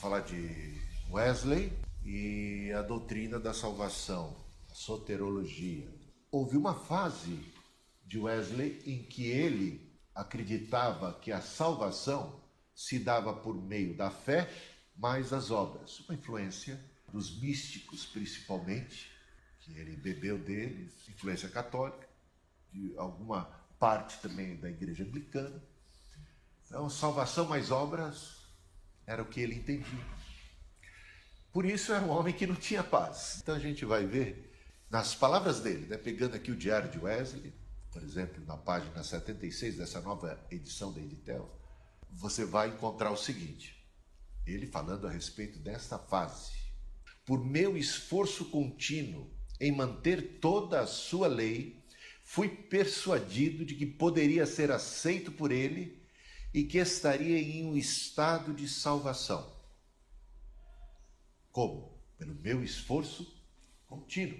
falar de Wesley e a doutrina da salvação, a soterologia. Houve uma fase de Wesley em que ele acreditava que a salvação se dava por meio da fé mais as obras, uma influência dos místicos principalmente, que ele bebeu deles, influência católica, de alguma parte também da igreja anglicana. Então, salvação mais obras era o que ele entendia. Por isso era um homem que não tinha paz. Então a gente vai ver nas palavras dele, né, pegando aqui o diário de Wesley, por exemplo, na página 76 dessa nova edição da Editel, você vai encontrar o seguinte: ele falando a respeito desta fase. Por meu esforço contínuo em manter toda a sua lei, fui persuadido de que poderia ser aceito por ele e que estaria em um estado de salvação. Como? Pelo meu esforço contínuo.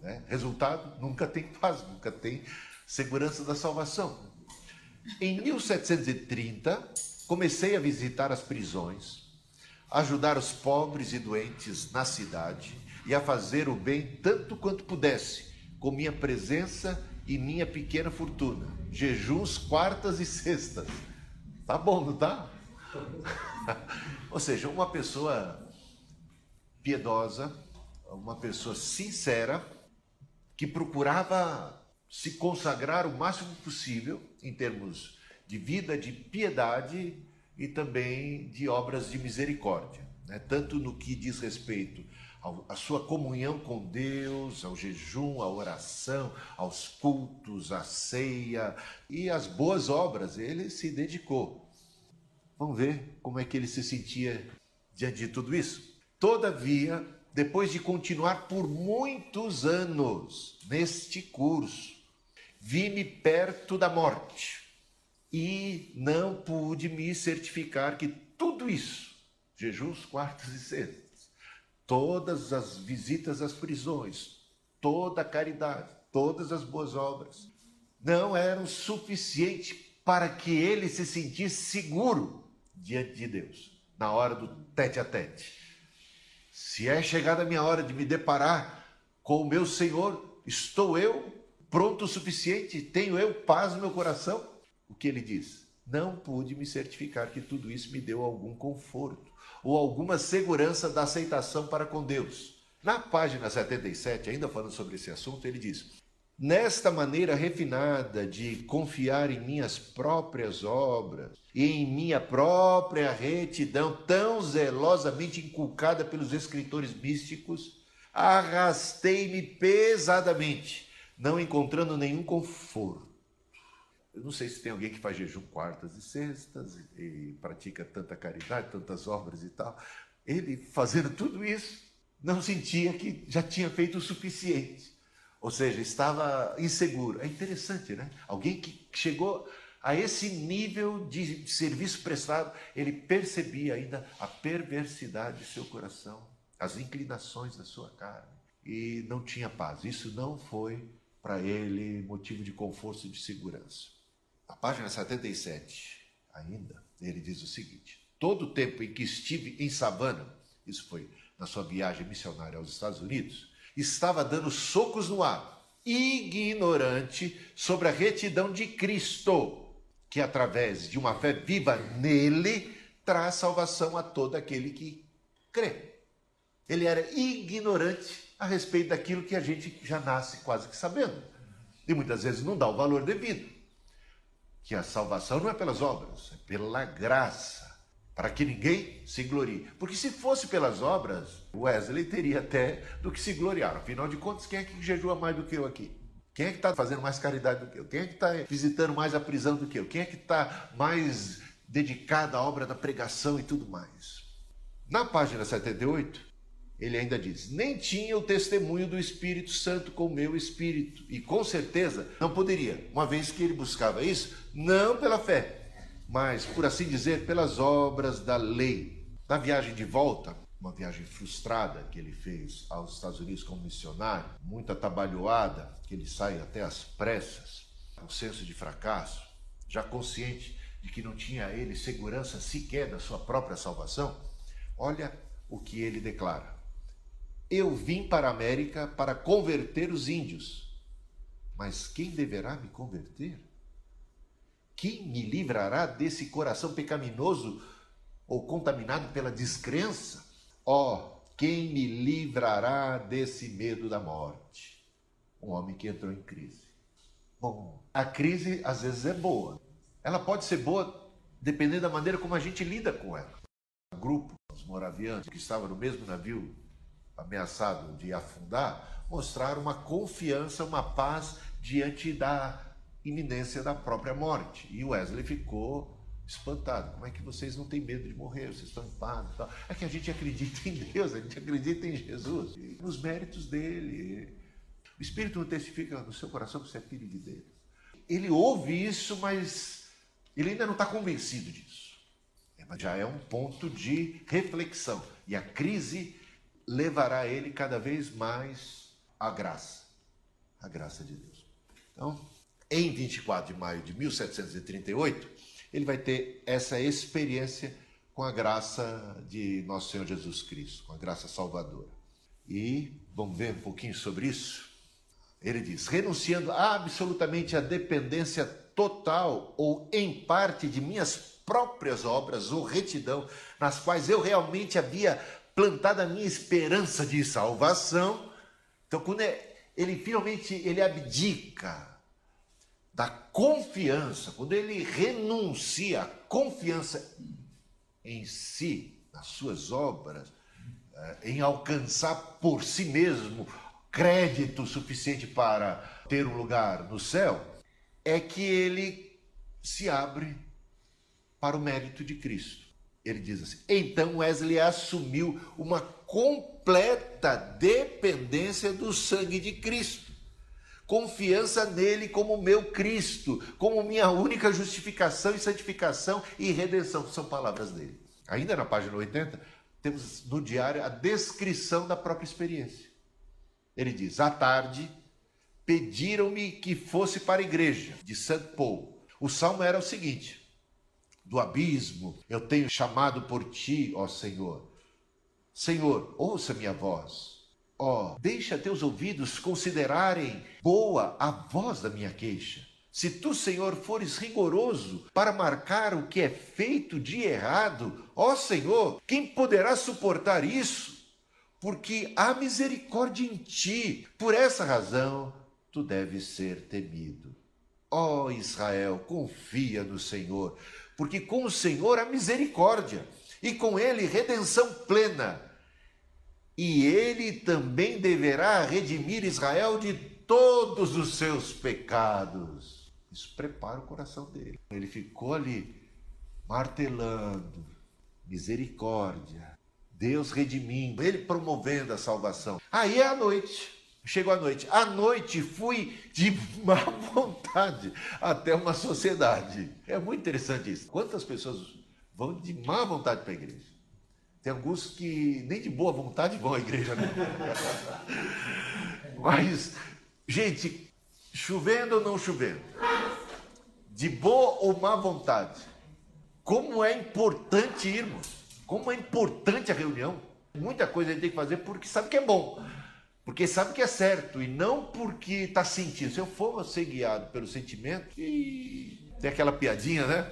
Né? Resultado: nunca tem paz, nunca tem segurança da salvação. Em 1730, comecei a visitar as prisões, ajudar os pobres e doentes na cidade e a fazer o bem tanto quanto pudesse, com minha presença e minha pequena fortuna. Jejuns quartas e sextas. Tá bom, não tá? Ou seja, uma pessoa piedosa, uma pessoa sincera, que procurava se consagrar o máximo possível em termos de vida, de piedade e também de obras de misericórdia, né? tanto no que diz respeito a sua comunhão com Deus, ao jejum, à oração, aos cultos, à ceia e às boas obras. Ele se dedicou. Vamos ver como é que ele se sentia diante de tudo isso. Todavia, depois de continuar por muitos anos neste curso, vi-me perto da morte e não pude me certificar que tudo isso, jejuns, quartos e sextas, todas as visitas às prisões, toda a caridade, todas as boas obras, não eram suficientes para que ele se sentisse seguro diante de Deus, na hora do tete a tete. Se é chegada a minha hora de me deparar com o meu Senhor, estou eu pronto o suficiente? Tenho eu paz no meu coração? O que ele diz? Não pude me certificar que tudo isso me deu algum conforto ou alguma segurança da aceitação para com Deus. Na página 77, ainda falando sobre esse assunto, ele diz: Nesta maneira refinada de confiar em minhas próprias obras e em minha própria retidão, tão zelosamente inculcada pelos escritores místicos, arrastei-me pesadamente, não encontrando nenhum conforto eu não sei se tem alguém que faz jejum quartas e sextas e, e pratica tanta caridade, tantas obras e tal. Ele, fazendo tudo isso, não sentia que já tinha feito o suficiente. Ou seja, estava inseguro. É interessante, né? Alguém que chegou a esse nível de serviço prestado, ele percebia ainda a perversidade de seu coração, as inclinações da sua carne, e não tinha paz. Isso não foi para ele motivo de conforto e de segurança. A página 77, ainda, ele diz o seguinte: Todo o tempo em que estive em Savana, isso foi na sua viagem missionária aos Estados Unidos, estava dando socos no ar, ignorante sobre a retidão de Cristo, que através de uma fé viva nele traz salvação a todo aquele que crê. Ele era ignorante a respeito daquilo que a gente já nasce quase que sabendo. E muitas vezes não dá o valor devido que a salvação não é pelas obras, é pela graça, para que ninguém se glorie. Porque se fosse pelas obras, Wesley teria até do que se gloriar. Afinal de contas, quem é que jejua mais do que eu aqui? Quem é que está fazendo mais caridade do que eu? Quem é que está visitando mais a prisão do que eu? Quem é que está mais dedicado à obra da pregação e tudo mais? Na página 78, ele ainda diz: Nem tinha o testemunho do Espírito Santo com o meu espírito. E com certeza não poderia, uma vez que ele buscava isso, não pela fé, mas, por assim dizer, pelas obras da lei. Na viagem de volta, uma viagem frustrada que ele fez aos Estados Unidos como missionário, muito atabalhoada, que ele sai até às pressas, um senso de fracasso, já consciente de que não tinha ele segurança sequer da sua própria salvação, olha o que ele declara. Eu vim para a América para converter os índios, mas quem deverá me converter? Quem me livrará desse coração pecaminoso ou contaminado pela descrença? Ó, oh, quem me livrará desse medo da morte? Um homem que entrou em crise. Bom, a crise às vezes é boa. Ela pode ser boa dependendo da maneira como a gente lida com ela. O grupo, os moravianos, que estava no mesmo navio ameaçado de afundar, mostraram uma confiança, uma paz diante da iminência da própria morte. E Wesley ficou espantado. Como é que vocês não têm medo de morrer? Vocês estão em paz tal. É que a gente acredita em Deus, a gente acredita em Jesus, nos méritos dele. O Espírito não testifica no seu coração que você é filho de Deus. Ele ouve isso, mas ele ainda não está convencido disso. É, mas já é um ponto de reflexão. E a crise levará ele cada vez mais à graça. A graça de Deus. Então, em 24 de maio de 1738, ele vai ter essa experiência com a graça de nosso Senhor Jesus Cristo, com a graça salvadora. E vamos ver um pouquinho sobre isso? Ele diz: renunciando absolutamente à dependência total ou em parte de minhas próprias obras ou retidão, nas quais eu realmente havia plantado a minha esperança de salvação. Então, quando é, ele finalmente ele abdica da confiança, quando ele renuncia à confiança em si, nas suas obras, eh, em alcançar por si mesmo crédito suficiente para ter um lugar no céu, é que ele se abre para o mérito de Cristo. Ele diz assim: então Wesley assumiu uma completa dependência do sangue de Cristo. Confiança nele como meu Cristo, como minha única justificação e santificação e redenção, são palavras dele. Ainda na página 80, temos no diário a descrição da própria experiência. Ele diz: À tarde, pediram-me que fosse para a igreja de St. Paul. O salmo era o seguinte: Do abismo eu tenho chamado por ti, ó Senhor. Senhor, ouça minha voz. Ó, deixa teus ouvidos considerarem boa a voz da minha queixa. Se tu, Senhor, fores rigoroso para marcar o que é feito de errado, ó Senhor, quem poderá suportar isso? porque há misericórdia em ti. Por essa razão, tu deves ser temido. Ó Israel, confia no Senhor, porque com o Senhor há misericórdia e com ele redenção plena. E ele também deverá redimir Israel de todos os seus pecados. Isso prepara o coração dele. Ele ficou ali martelando misericórdia, Deus redimindo, Ele promovendo a salvação. Aí é a noite, chegou a noite. À noite fui de má vontade até uma sociedade. É muito interessante isso. Quantas pessoas vão de má vontade para a igreja? Tem alguns que nem de boa vontade vão à igreja, né? Mas, gente, chovendo ou não chovendo, de boa ou má vontade, como é importante irmos. Como é importante a reunião. Muita coisa a gente tem que fazer porque sabe que é bom. Porque sabe que é certo e não porque está sentindo. Se eu for ser guiado pelo sentimento, e tem aquela piadinha, né?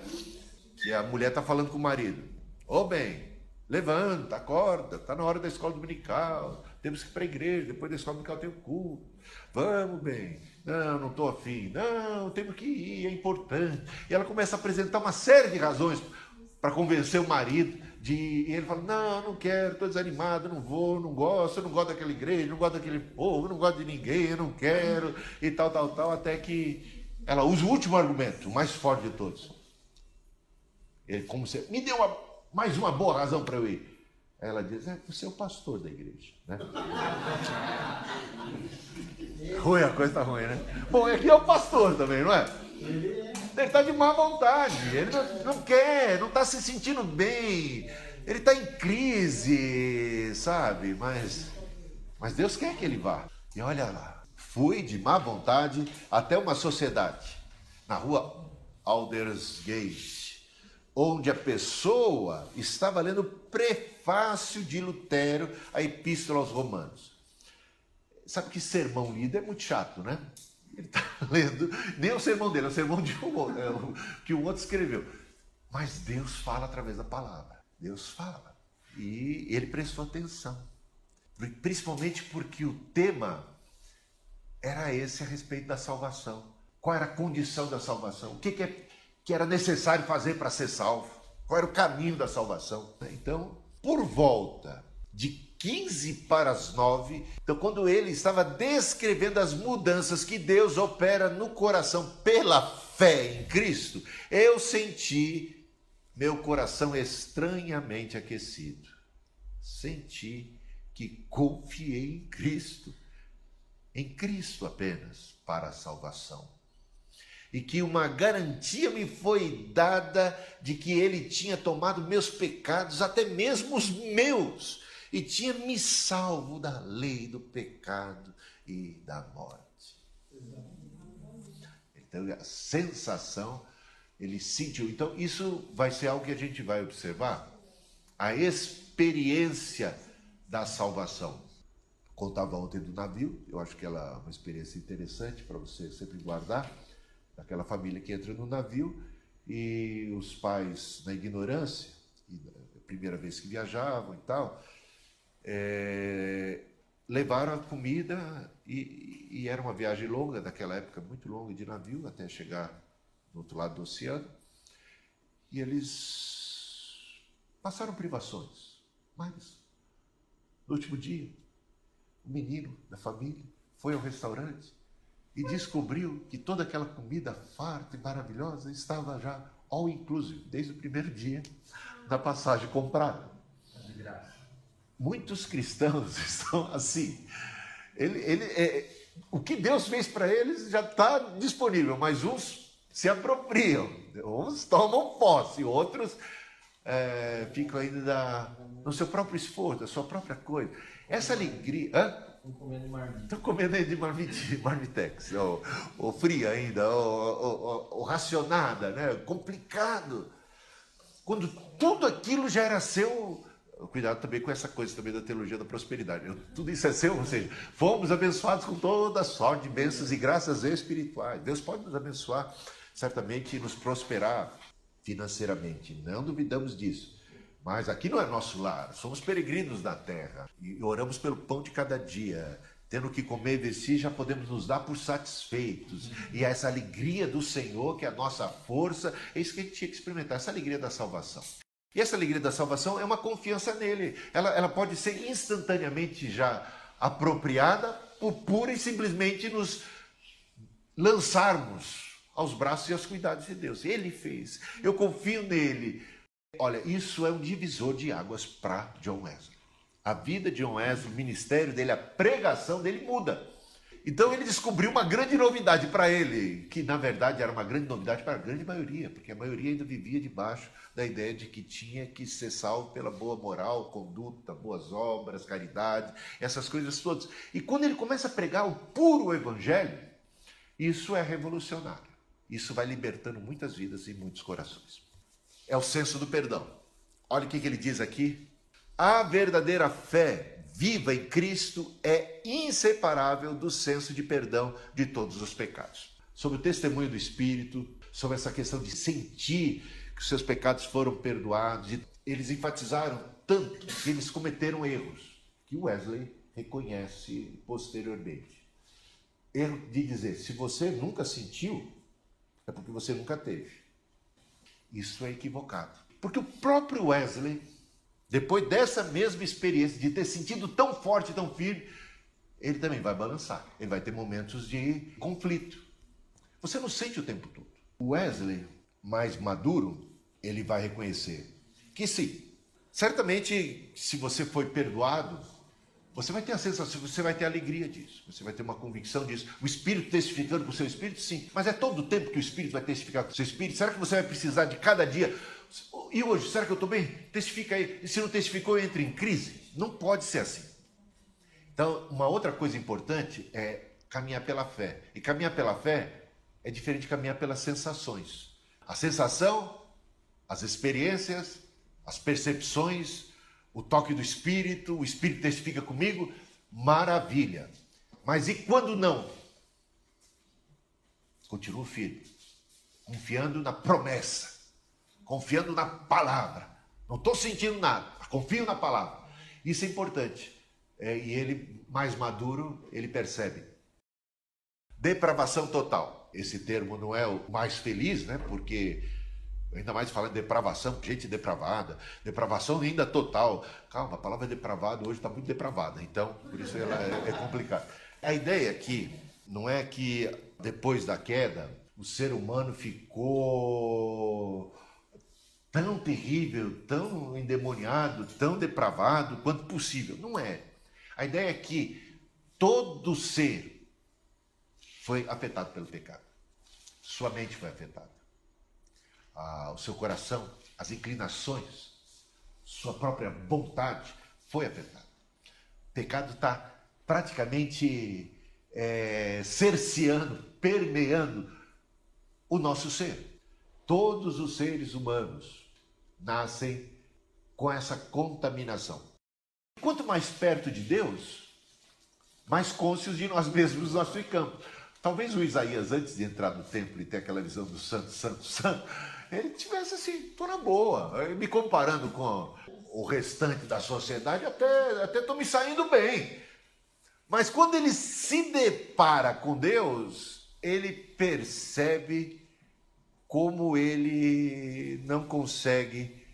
Que a mulher está falando com o marido. Ô oh, bem, levanta, acorda, está na hora da escola dominical, temos que ir para a igreja, depois da escola dominical tem o culto. Vamos, bem. Não, não estou afim. Não, temos que ir, é importante. E ela começa a apresentar uma série de razões para convencer o marido de. E ele fala: Não, não quero, estou desanimado, não vou, não gosto, não gosto daquela igreja, não gosto daquele povo, não gosto de ninguém, não quero, e tal, tal, tal, até que ela usa o último argumento, o mais forte de todos. Ele, como se. Me deu uma, mais uma boa razão para eu ir. Ela diz: É, você é o pastor da igreja. Né? ruim, a coisa está ruim, né? Bom, aqui é o pastor também, não é? Ele está de má vontade, ele não, não quer, não está se sentindo bem, ele está em crise, sabe? Mas, mas Deus quer que ele vá. E olha lá, fui de má vontade até uma sociedade, na rua Aldersgate, onde a pessoa estava lendo o prefácio de Lutero à Epístola aos Romanos. Sabe que sermão lido é muito chato, né? Ele está lendo, nem o sermão dele, é o sermão de um, é o, que o outro escreveu. Mas Deus fala através da palavra. Deus fala. E ele prestou atenção. Principalmente porque o tema era esse a respeito da salvação. Qual era a condição da salvação? O que, que, é, que era necessário fazer para ser salvo? Qual era o caminho da salvação? Então, por volta de 15 para as 9, então, quando ele estava descrevendo as mudanças que Deus opera no coração pela fé em Cristo, eu senti meu coração estranhamente aquecido. Senti que confiei em Cristo, em Cristo apenas, para a salvação. E que uma garantia me foi dada de que Ele tinha tomado meus pecados, até mesmo os meus, e tinha me salvo da lei do pecado e da morte. Então, a sensação ele sentiu. Então, isso vai ser algo que a gente vai observar. A experiência da salvação. Contava ontem do navio, eu acho que ela é uma experiência interessante para você sempre guardar. Daquela família que entra no navio e os pais, na ignorância, a primeira vez que viajavam e tal, é, levaram a comida e, e era uma viagem longa, daquela época muito longa de navio, até chegar do outro lado do oceano, e eles passaram privações. Mas, no último dia, o menino da família foi ao restaurante e descobriu que toda aquela comida farta e maravilhosa estava já all inclusive, desde o primeiro dia da passagem comprada. Muitos cristãos estão assim. Ele, ele, é, o que Deus fez para eles já está disponível, mas uns se apropriam. Uns tomam posse, outros é, ficam ainda no seu próprio esforço, na sua própria coisa. Essa alegria. Estão comendo marmitex. Estão comendo de marmitex, ou, ou fria ainda, ou, ou, ou, racionada, né? complicado. Quando tudo aquilo já era seu. Cuidado também com essa coisa também da teologia da prosperidade. Tudo isso é seu, ou seja, fomos abençoados com toda sorte de bênçãos e graças espirituais. Deus pode nos abençoar certamente nos prosperar financeiramente. Não duvidamos disso. Mas aqui não é nosso lar, somos peregrinos da terra e oramos pelo pão de cada dia. Tendo que comer e vestir, já podemos nos dar por satisfeitos. E essa alegria do Senhor, que é a nossa força, é isso que a gente tinha que experimentar, essa alegria da salvação. E essa alegria da salvação é uma confiança nele. Ela, ela pode ser instantaneamente já apropriada por pura e simplesmente nos lançarmos aos braços e aos cuidados de Deus. Ele fez. Eu confio nele. Olha, isso é um divisor de águas para John Wesley. A vida de John Wesley, o ministério dele, a pregação dele muda. Então ele descobriu uma grande novidade para ele, que na verdade era uma grande novidade para a grande maioria, porque a maioria ainda vivia debaixo da ideia de que tinha que ser salvo pela boa moral, conduta, boas obras, caridade, essas coisas todas. E quando ele começa a pregar o puro evangelho, isso é revolucionário. Isso vai libertando muitas vidas e muitos corações. É o senso do perdão. Olha o que ele diz aqui. A verdadeira fé viva em Cristo é inseparável do senso de perdão de todos os pecados. Sobre o testemunho do Espírito, sobre essa questão de sentir que os seus pecados foram perdoados, eles enfatizaram tanto que eles cometeram erros, que Wesley reconhece posteriormente. Erro de dizer, se você nunca sentiu, é porque você nunca teve. Isso é equivocado. Porque o próprio Wesley, depois dessa mesma experiência de ter sentido tão forte, tão firme, ele também vai balançar. Ele vai ter momentos de conflito. Você não sente o tempo todo. O Wesley, mais maduro, ele vai reconhecer que sim. Certamente, se você foi perdoado, você vai ter a sensação, você vai ter alegria disso, você vai ter uma convicção disso. O Espírito testificando com o seu Espírito, sim. Mas é todo o tempo que o Espírito vai testificar com o seu Espírito? Será que você vai precisar de cada dia? E hoje, será que eu estou bem? Testifica aí. E se não testificou, entra em crise? Não pode ser assim. Então, uma outra coisa importante é caminhar pela fé. E caminhar pela fé é diferente de caminhar pelas sensações. A sensação as experiências, as percepções, o toque do Espírito, o Espírito testifica comigo, maravilha. Mas e quando não? Continua firme, confiando na promessa, confiando na palavra. Não estou sentindo nada, confio na palavra. Isso é importante. É, e ele, mais maduro, ele percebe. Depravação total. Esse termo não é o mais feliz, né? Porque ainda mais falando de depravação, gente depravada, depravação ainda total. Calma, a palavra depravado hoje está muito depravada, então por isso ela é, é complicada. A ideia aqui não é que depois da queda o ser humano ficou tão terrível, tão endemoniado, tão depravado quanto possível. Não é. A ideia é que todo ser foi afetado pelo pecado. Sua mente foi afetada. Ah, o seu coração, as inclinações, sua própria vontade foi afetada. O pecado está praticamente é, cerceando, permeando o nosso ser. Todos os seres humanos nascem com essa contaminação. Quanto mais perto de Deus, mais cônscios de nós mesmos nós ficamos. Talvez o Isaías, antes de entrar no templo e ter aquela visão do santo, santo, santo, ele tivesse assim, tô na boa, me comparando com o restante da sociedade, até até tô me saindo bem. Mas quando ele se depara com Deus, ele percebe como ele não consegue,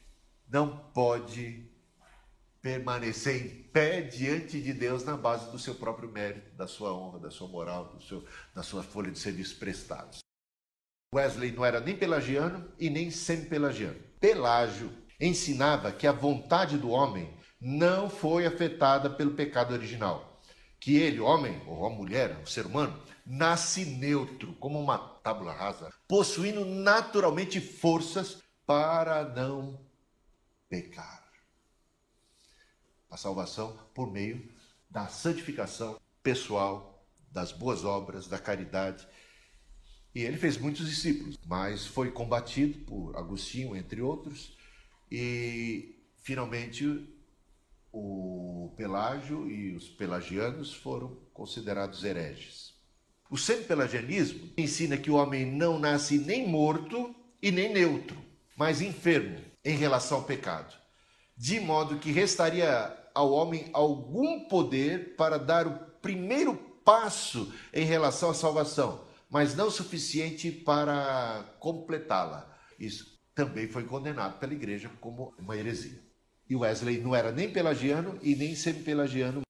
não pode permanecer em pé diante de Deus na base do seu próprio mérito, da sua honra, da sua moral, seu, da sua folha de serviço prestados. Wesley não era nem pelagiano e nem semi-pelagiano. Pelágio ensinava que a vontade do homem não foi afetada pelo pecado original. Que ele, homem ou a mulher, o ser humano, nasce neutro, como uma tábula rasa, possuindo naturalmente forças para não pecar. A salvação por meio da santificação pessoal, das boas obras, da caridade. E ele fez muitos discípulos, mas foi combatido por Agostinho, entre outros, e finalmente o Pelágio e os pelagianos foram considerados hereges. O semi-pelagianismo ensina que o homem não nasce nem morto e nem neutro, mas enfermo em relação ao pecado, de modo que restaria ao homem algum poder para dar o primeiro passo em relação à salvação, mas não suficiente para completá-la. Isso também foi condenado pela igreja como uma heresia. E Wesley não era nem pelagiano e nem semi-pelagiano.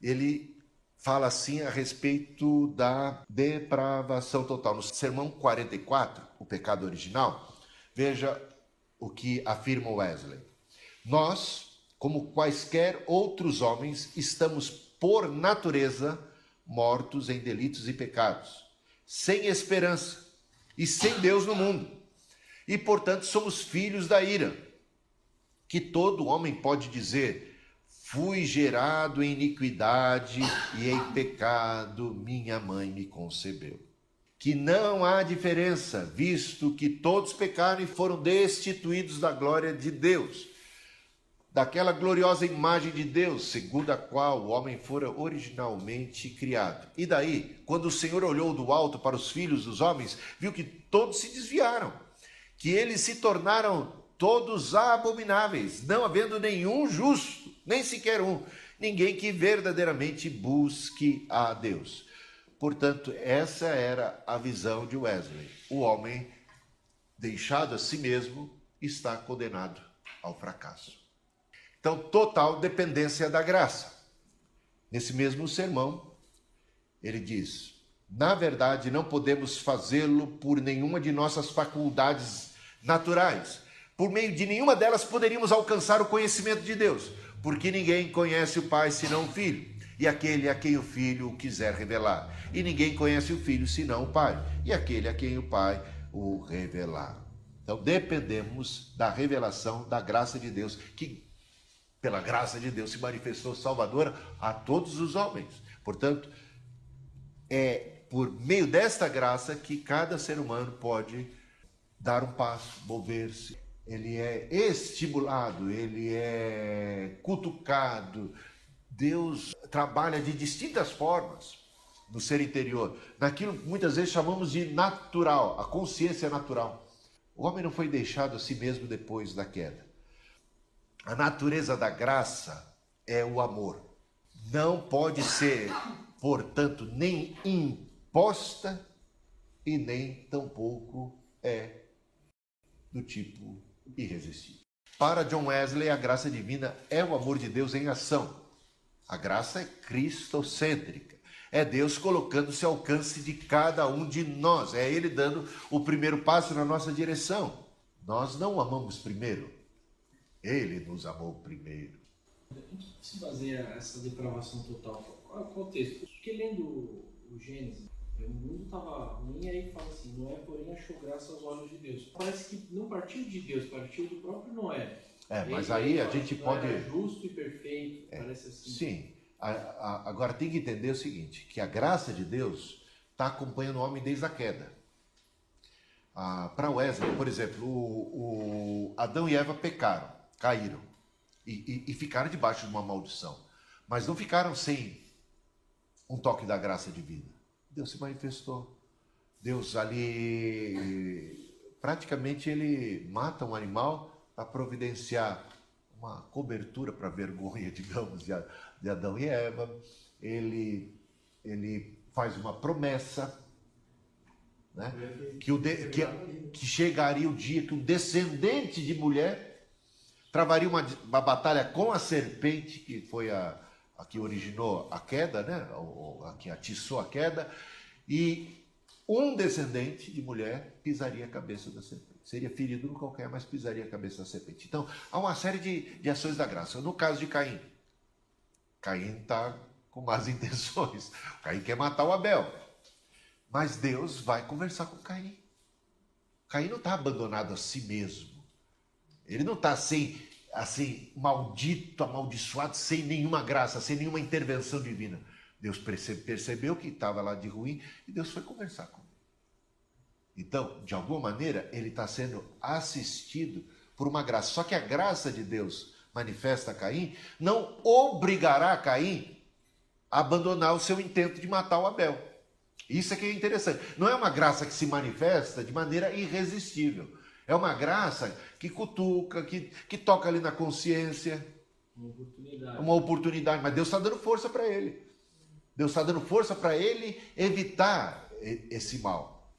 Ele fala assim a respeito da depravação total. No sermão 44, o pecado original, veja o que afirma Wesley. Nós, como quaisquer outros homens, estamos por natureza mortos em delitos e pecados, sem esperança e sem Deus no mundo. E, portanto, somos filhos da ira, que todo homem pode dizer: Fui gerado em iniquidade e em pecado minha mãe me concebeu. Que não há diferença, visto que todos pecaram e foram destituídos da glória de Deus, daquela gloriosa imagem de Deus, segundo a qual o homem fora originalmente criado. E daí, quando o Senhor olhou do alto para os filhos dos homens, viu que todos se desviaram, que eles se tornaram todos abomináveis, não havendo nenhum justo nem sequer um, ninguém que verdadeiramente busque a Deus. Portanto, essa era a visão de Wesley. O homem, deixado a si mesmo, está condenado ao fracasso. Então, total dependência da graça. Nesse mesmo sermão, ele diz: na verdade, não podemos fazê-lo por nenhuma de nossas faculdades naturais. Por meio de nenhuma delas poderíamos alcançar o conhecimento de Deus porque ninguém conhece o Pai senão o Filho, e aquele a quem o Filho o quiser revelar. E ninguém conhece o Filho senão o Pai, e aquele a quem o Pai o revelar. Então dependemos da revelação da graça de Deus, que pela graça de Deus se manifestou salvadora a todos os homens. Portanto, é por meio desta graça que cada ser humano pode dar um passo, mover-se, ele é estimulado, ele é cutucado. Deus trabalha de distintas formas no ser interior, naquilo que muitas vezes chamamos de natural, a consciência natural. O homem não foi deixado a si mesmo depois da queda. A natureza da graça é o amor. Não pode ser, portanto, nem imposta e nem tampouco é do tipo irresistível. Para John Wesley, a graça divina é o amor de Deus em ação. A graça é cristocêntrica. É Deus colocando-se ao alcance de cada um de nós. É Ele dando o primeiro passo na nossa direção. Nós não amamos primeiro. Ele nos amou primeiro. Em que se baseia essa depravação total? Qual é o contexto? Porque lendo o Gênesis, o mundo estava ruim, aí fala assim: Noé, porém, achou graça aos olhos de Deus. Parece que não partiu de Deus, partiu do próprio Noé. É, mas aí a gente pode. Justo e perfeito, é, parece assim. Sim. A, a, agora tem que entender o seguinte: que a graça de Deus está acompanhando o homem desde a queda. Ah, Para Wesley, por exemplo, o, o Adão e Eva pecaram, caíram e, e, e ficaram debaixo de uma maldição, mas não ficaram sem um toque da graça divina. Deus se manifestou. Deus ali, praticamente ele mata um animal para providenciar uma cobertura para vergonha, digamos, de, Adão e Eva. Ele, ele faz uma promessa né? que, o de, que, que chegaria o dia que um descendente de mulher travaria uma, uma batalha com a serpente, que foi a, a que originou a queda, né? a que atiçou a queda, e um descendente de mulher pisaria a cabeça da serpente. Seria ferido no qualquer, mas pisaria a cabeça da serpente. Então, há uma série de, de ações da graça. No caso de Caim, Caim está com más intenções. Caim quer matar o Abel. Mas Deus vai conversar com Caim. Caim não está abandonado a si mesmo. Ele não está sem assim, maldito, amaldiçoado, sem nenhuma graça, sem nenhuma intervenção divina. Deus percebeu que estava lá de ruim e Deus foi conversar com ele. Então, de alguma maneira, ele está sendo assistido por uma graça. Só que a graça de Deus manifesta a Caim não obrigará Caim a abandonar o seu intento de matar o Abel. Isso é que é interessante. Não é uma graça que se manifesta de maneira irresistível. É uma graça que cutuca, que, que toca ali na consciência. Uma oportunidade. Uma oportunidade. Mas Deus está dando força para ele. Deus está dando força para ele evitar esse mal.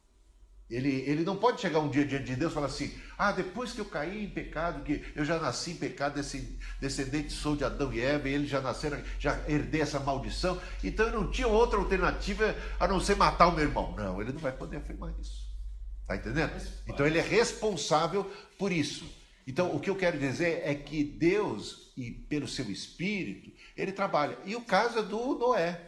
Ele, ele não pode chegar um dia diante de Deus e falar assim: ah, depois que eu caí em pecado, que eu já nasci em pecado, esse descendente sou de Adão e Eva, e eles já nasceram, já herdei essa maldição, então eu não tinha outra alternativa a não ser matar o meu irmão. Não, ele não vai poder afirmar isso. Está entendendo? Então ele é responsável por isso. Então o que eu quero dizer é que Deus, e pelo seu espírito, ele trabalha. E o caso é do Noé.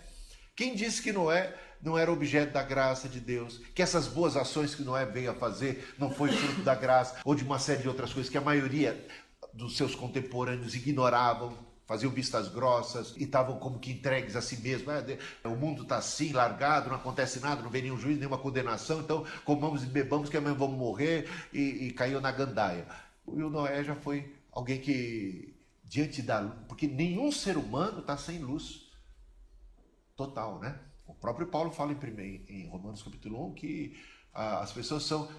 Quem disse que Noé não era objeto da graça de Deus, que essas boas ações que Noé veio a fazer não foi fruto da graça, ou de uma série de outras coisas que a maioria dos seus contemporâneos ignoravam, faziam vistas grossas e estavam como que entregues a si mesmo. É, o mundo está assim, largado, não acontece nada, não vem nenhum juízo, nenhuma condenação, então comamos e bebamos que amanhã vamos morrer e, e caiu na gandaia. E o Noé já foi alguém que, diante da porque nenhum ser humano está sem luz total, né? O próprio Paulo fala em, em Romanos capítulo 1 que ah, as pessoas são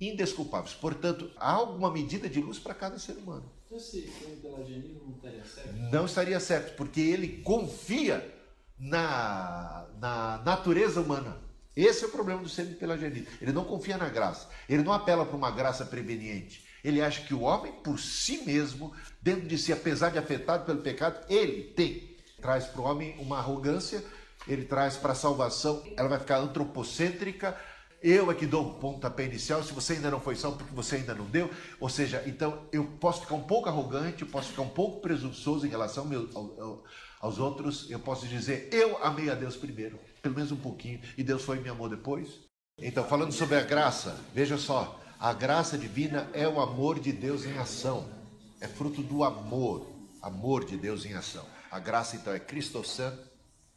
indesculpáveis. Portanto, há alguma medida de luz para cada ser humano. Então, esse pelagianismo não estaria certo? Não estaria certo, porque ele confia na, na natureza humana. Esse é o problema do semi-pelagianismo. Ele não confia na graça. Ele não apela para uma graça preveniente. Ele acha que o homem, por si mesmo, dentro de si, apesar de afetado pelo pecado, ele tem. Traz para o homem uma arrogância, ele traz para a salvação, ela vai ficar antropocêntrica, eu é que dou o pontapé inicial, se você ainda não foi salvo, porque você ainda não deu. Ou seja, então eu posso ficar um pouco arrogante, eu posso ficar um pouco presunçoso em relação meu, ao, aos outros, eu posso dizer, eu amei a Deus primeiro, pelo menos um pouquinho, e Deus foi e me amou depois. Então, falando sobre a graça, veja só, a graça divina é o amor de Deus em ação, é fruto do amor, amor de Deus em ação. A graça, então, é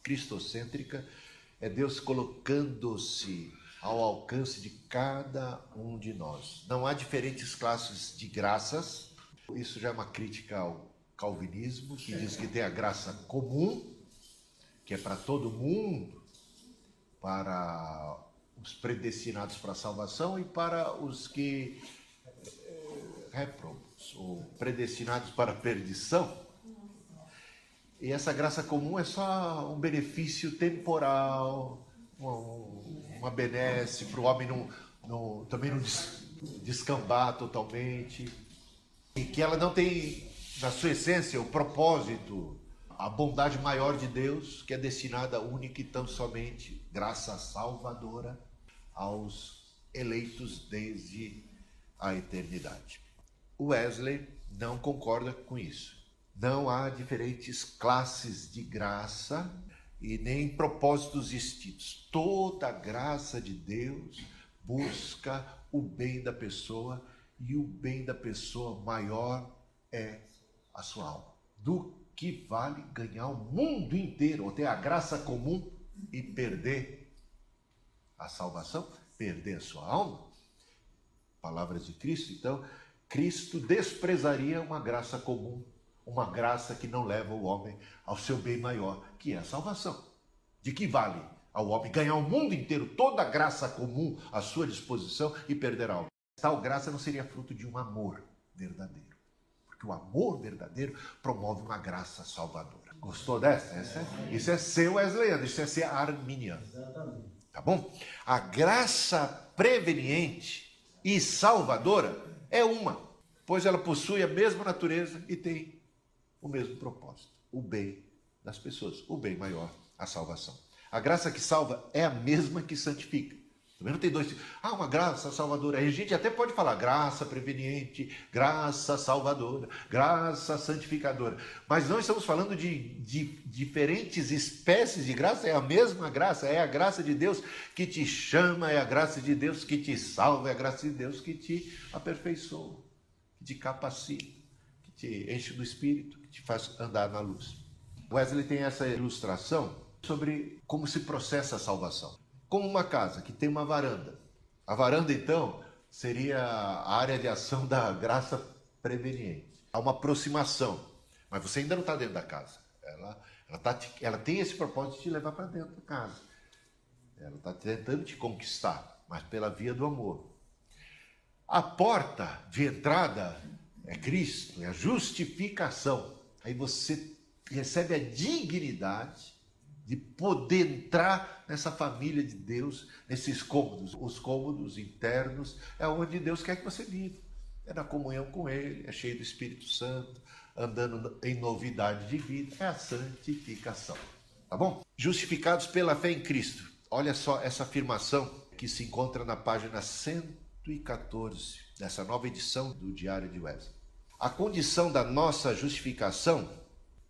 cristocêntrica, é Deus colocando-se ao alcance de cada um de nós. Não há diferentes classes de graças. Isso já é uma crítica ao calvinismo, que diz que tem a graça comum, que é para todo mundo, para os predestinados para a salvação e para os que réprobos, ou predestinados para a perdição. E essa graça comum é só um benefício temporal, uma, uma benesse para o homem não, não, também não descambar totalmente. E que ela não tem, na sua essência, o propósito, a bondade maior de Deus, que é destinada única e tão somente, graça salvadora, aos eleitos desde a eternidade. Wesley não concorda com isso. Não há diferentes classes de graça e nem propósitos distintos. Toda a graça de Deus busca o bem da pessoa e o bem da pessoa maior é a sua alma. Do que vale ganhar o mundo inteiro, ou ter a graça comum e perder a salvação, perder a sua alma? Palavras de Cristo, então, Cristo desprezaria uma graça comum, uma graça que não leva o homem ao seu bem maior, que é a salvação. De que vale ao homem ganhar o mundo inteiro, toda a graça comum à sua disposição e perder a alma? Tal graça não seria fruto de um amor verdadeiro. Porque o amor verdadeiro promove uma graça salvadora. Gostou dessa? Essa é, isso é ser wesleyano, isso é ser arminiano. Tá bom? A graça preveniente e salvadora é uma, pois ela possui a mesma natureza e tem o mesmo propósito: o bem das pessoas, o bem maior, a salvação. A graça que salva é a mesma que santifica. Também não tem dois. Ah, uma graça salvadora. A gente até pode falar graça preveniente, graça salvadora, graça santificadora. Mas não estamos falando de, de diferentes espécies de graça, é a mesma graça, é a graça de Deus que te chama, é a graça de Deus que te salva, é a graça de Deus que te aperfeiçoa, que te capacita, que te enche do espírito, que te faz andar na luz. Wesley tem essa ilustração sobre como se processa a salvação como uma casa que tem uma varanda. A varanda, então, seria a área de ação da graça preveniente. Há uma aproximação, mas você ainda não está dentro da casa. Ela, ela, tá, ela tem esse propósito de te levar para dentro da casa. Ela está tentando te conquistar, mas pela via do amor. A porta de entrada é Cristo, é a justificação. Aí você recebe a dignidade de poder entrar nessa família de Deus, nesses cômodos. Os cômodos internos é onde Deus quer que você viva. É na comunhão com Ele, é cheio do Espírito Santo, andando em novidade de vida. É a santificação. Tá bom? Justificados pela fé em Cristo. Olha só essa afirmação que se encontra na página 114 dessa nova edição do Diário de Wesley. A condição da nossa justificação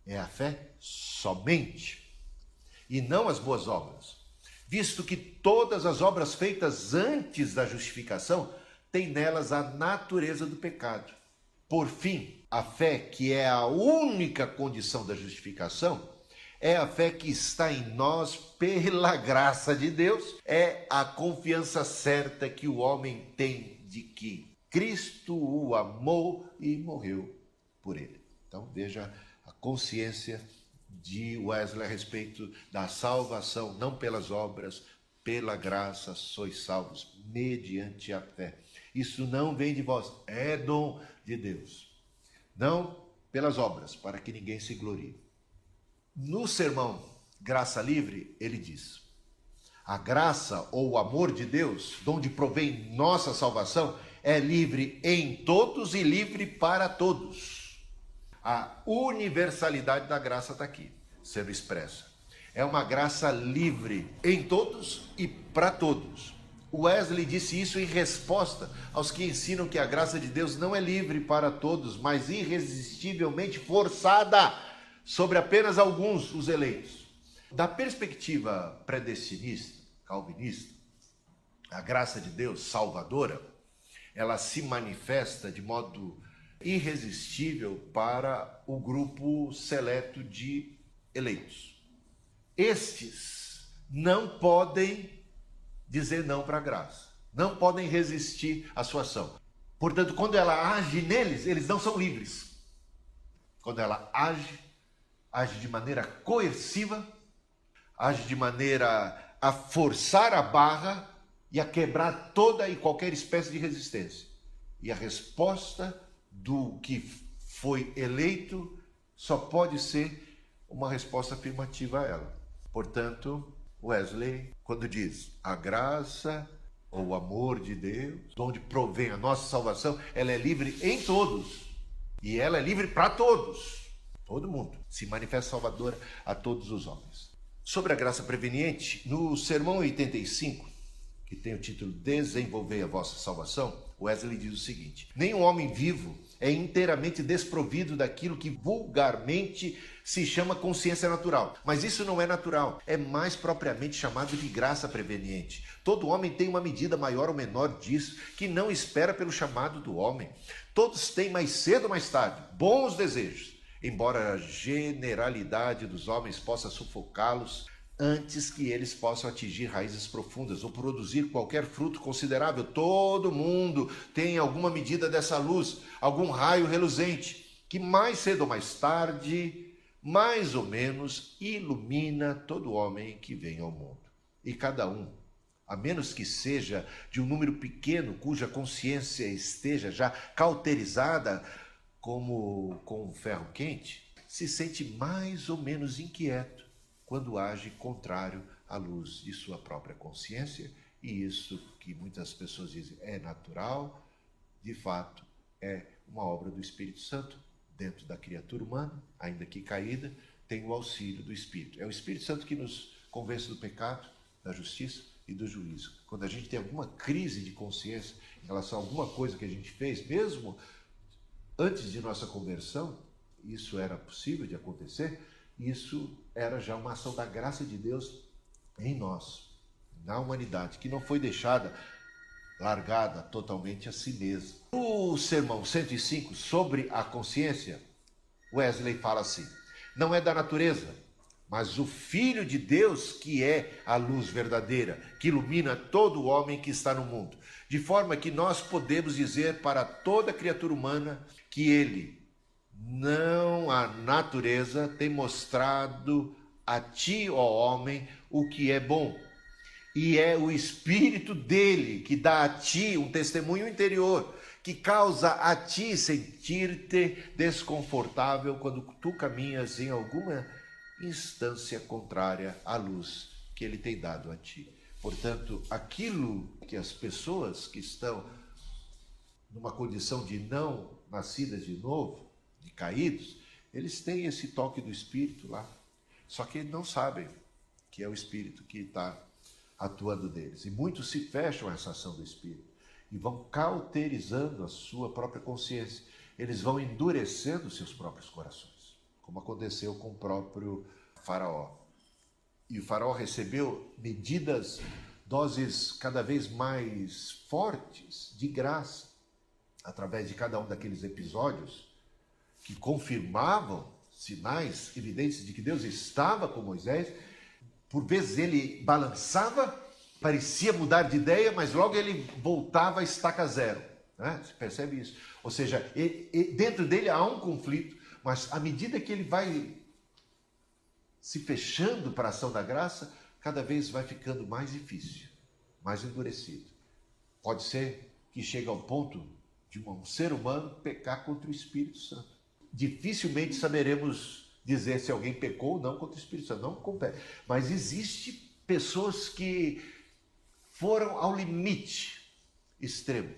é a fé somente e não as boas obras, visto que todas as obras feitas antes da justificação têm nelas a natureza do pecado. Por fim, a fé, que é a única condição da justificação, é a fé que está em nós pela graça de Deus, é a confiança certa que o homem tem de que Cristo o amou e morreu por ele. Então veja consciência de Wesley a respeito da salvação, não pelas obras, pela graça sois salvos, mediante a fé. Isso não vem de vós, é dom de Deus. Não pelas obras, para que ninguém se glorie. No sermão Graça Livre, ele diz: a graça ou o amor de Deus, de onde provém nossa salvação, é livre em todos e livre para todos. A universalidade da graça está aqui, sendo expressa. É uma graça livre em todos e para todos. Wesley disse isso em resposta aos que ensinam que a graça de Deus não é livre para todos, mas irresistivelmente forçada sobre apenas alguns, os eleitos. Da perspectiva predestinista, calvinista, a graça de Deus salvadora, ela se manifesta de modo irresistível para o grupo seleto de eleitos. Estes não podem dizer não para a graça. Não podem resistir à sua ação. Portanto, quando ela age neles, eles não são livres. Quando ela age, age de maneira coerciva, age de maneira a forçar a barra e a quebrar toda e qualquer espécie de resistência. E a resposta do que foi eleito só pode ser uma resposta afirmativa a ela. Portanto, Wesley, quando diz a graça ou o amor de Deus, de onde provém a nossa salvação, ela é livre em todos. E ela é livre para todos. Todo mundo se manifesta salvadora a todos os homens. Sobre a graça preveniente, no sermão 85, que tem o título Desenvolver a vossa salvação, Wesley diz o seguinte: Nenhum homem vivo é inteiramente desprovido daquilo que vulgarmente se chama consciência natural. Mas isso não é natural, é mais propriamente chamado de graça preveniente. Todo homem tem uma medida maior ou menor disso, que não espera pelo chamado do homem. Todos têm mais cedo ou mais tarde bons desejos, embora a generalidade dos homens possa sufocá-los antes que eles possam atingir raízes profundas ou produzir qualquer fruto considerável. Todo mundo tem alguma medida dessa luz, algum raio reluzente, que mais cedo ou mais tarde, mais ou menos, ilumina todo homem que vem ao mundo. E cada um, a menos que seja de um número pequeno cuja consciência esteja já cauterizada como com um ferro quente, se sente mais ou menos inquieto quando age contrário à luz de sua própria consciência, e isso que muitas pessoas dizem é natural, de fato é uma obra do Espírito Santo dentro da criatura humana, ainda que caída, tem o auxílio do Espírito. É o Espírito Santo que nos convence do pecado, da justiça e do juízo. Quando a gente tem alguma crise de consciência em relação a alguma coisa que a gente fez, mesmo antes de nossa conversão, isso era possível de acontecer, isso era já uma ação da graça de Deus em nós, na humanidade, que não foi deixada largada totalmente a si mesma. O sermão 105 sobre a consciência, Wesley fala assim: não é da natureza, mas o Filho de Deus que é a luz verdadeira, que ilumina todo o homem que está no mundo, de forma que nós podemos dizer para toda criatura humana que ele não a natureza tem mostrado a ti, ó homem, o que é bom. E é o espírito dele que dá a ti um testemunho interior, que causa a ti sentir-te desconfortável quando tu caminhas em alguma instância contrária à luz que ele tem dado a ti. Portanto, aquilo que as pessoas que estão numa condição de não nascidas de novo, caídos, eles têm esse toque do Espírito lá. Só que não sabem que é o Espírito que está atuando neles. E muitos se fecham a essa ação do Espírito e vão cauterizando a sua própria consciência. Eles vão endurecendo seus próprios corações, como aconteceu com o próprio Faraó. E o Faraó recebeu medidas, doses cada vez mais fortes de graça, através de cada um daqueles episódios que confirmavam sinais evidentes de que Deus estava com Moisés. Por vezes ele balançava, parecia mudar de ideia, mas logo ele voltava a estaca zero. Né? Você percebe isso? Ou seja, dentro dele há um conflito, mas à medida que ele vai se fechando para a ação da graça, cada vez vai ficando mais difícil, mais endurecido. Pode ser que chegue ao ponto de um ser humano pecar contra o Espírito Santo dificilmente saberemos dizer se alguém pecou ou não contra o Espírito Santo, não compete. Mas existe pessoas que foram ao limite extremo.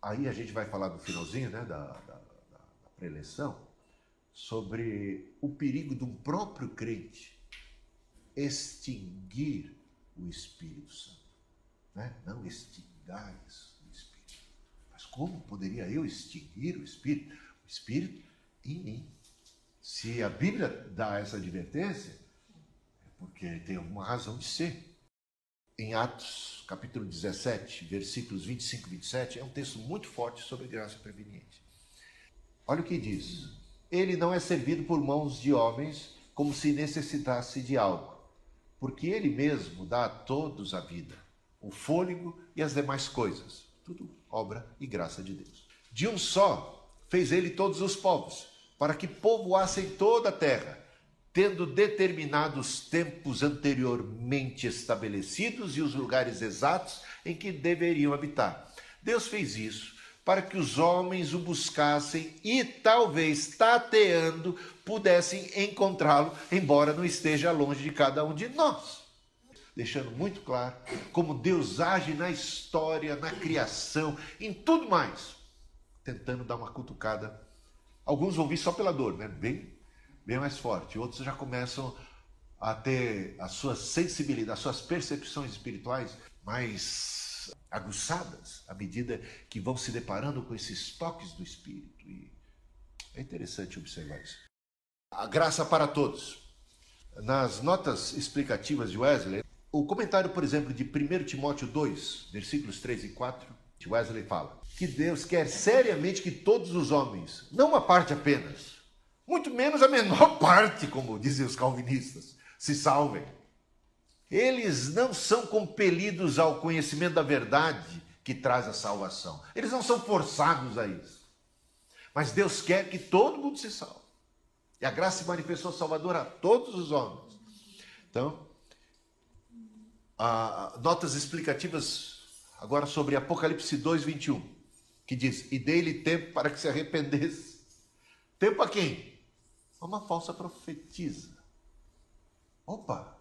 Aí a gente vai falar no finalzinho né, da, da, da, da preleção sobre o perigo de um próprio crente extinguir o Espírito Santo. Né? Não extingais como poderia eu extinguir o Espírito? O Espírito em mim. Se a Bíblia dá essa advertência, é porque tem alguma razão de ser. Em Atos, capítulo 17, versículos 25 e 27, é um texto muito forte sobre graça preveniente. Olha o que diz: Ele não é servido por mãos de homens como se necessitasse de algo, porque Ele mesmo dá a todos a vida, o fôlego e as demais coisas. Tudo obra e graça de Deus. De um só fez Ele todos os povos, para que povoassem toda a terra, tendo determinado os tempos anteriormente estabelecidos e os lugares exatos em que deveriam habitar. Deus fez isso para que os homens o buscassem e talvez tateando pudessem encontrá-lo, embora não esteja longe de cada um de nós. Deixando muito claro como Deus age na história, na criação, em tudo mais, tentando dar uma cutucada. Alguns vão vir só pela dor, né? bem, bem mais forte. Outros já começam a ter as suas sensibilidades, as suas percepções espirituais mais aguçadas à medida que vão se deparando com esses toques do Espírito. E é interessante observar isso. A graça para todos. Nas notas explicativas de Wesley, o comentário, por exemplo, de 1 Timóteo 2, versículos 3 e 4, de Wesley fala que Deus quer seriamente que todos os homens, não uma parte apenas, muito menos a menor parte, como dizem os calvinistas, se salvem. Eles não são compelidos ao conhecimento da verdade que traz a salvação. Eles não são forçados a isso. Mas Deus quer que todo mundo se salve. E a graça se manifestou salvadora a todos os homens. Então, a, notas explicativas agora sobre Apocalipse 2, 21, que diz: E dei-lhe tempo para que se arrependesse. Tempo a quem? A uma falsa profetisa. Opa!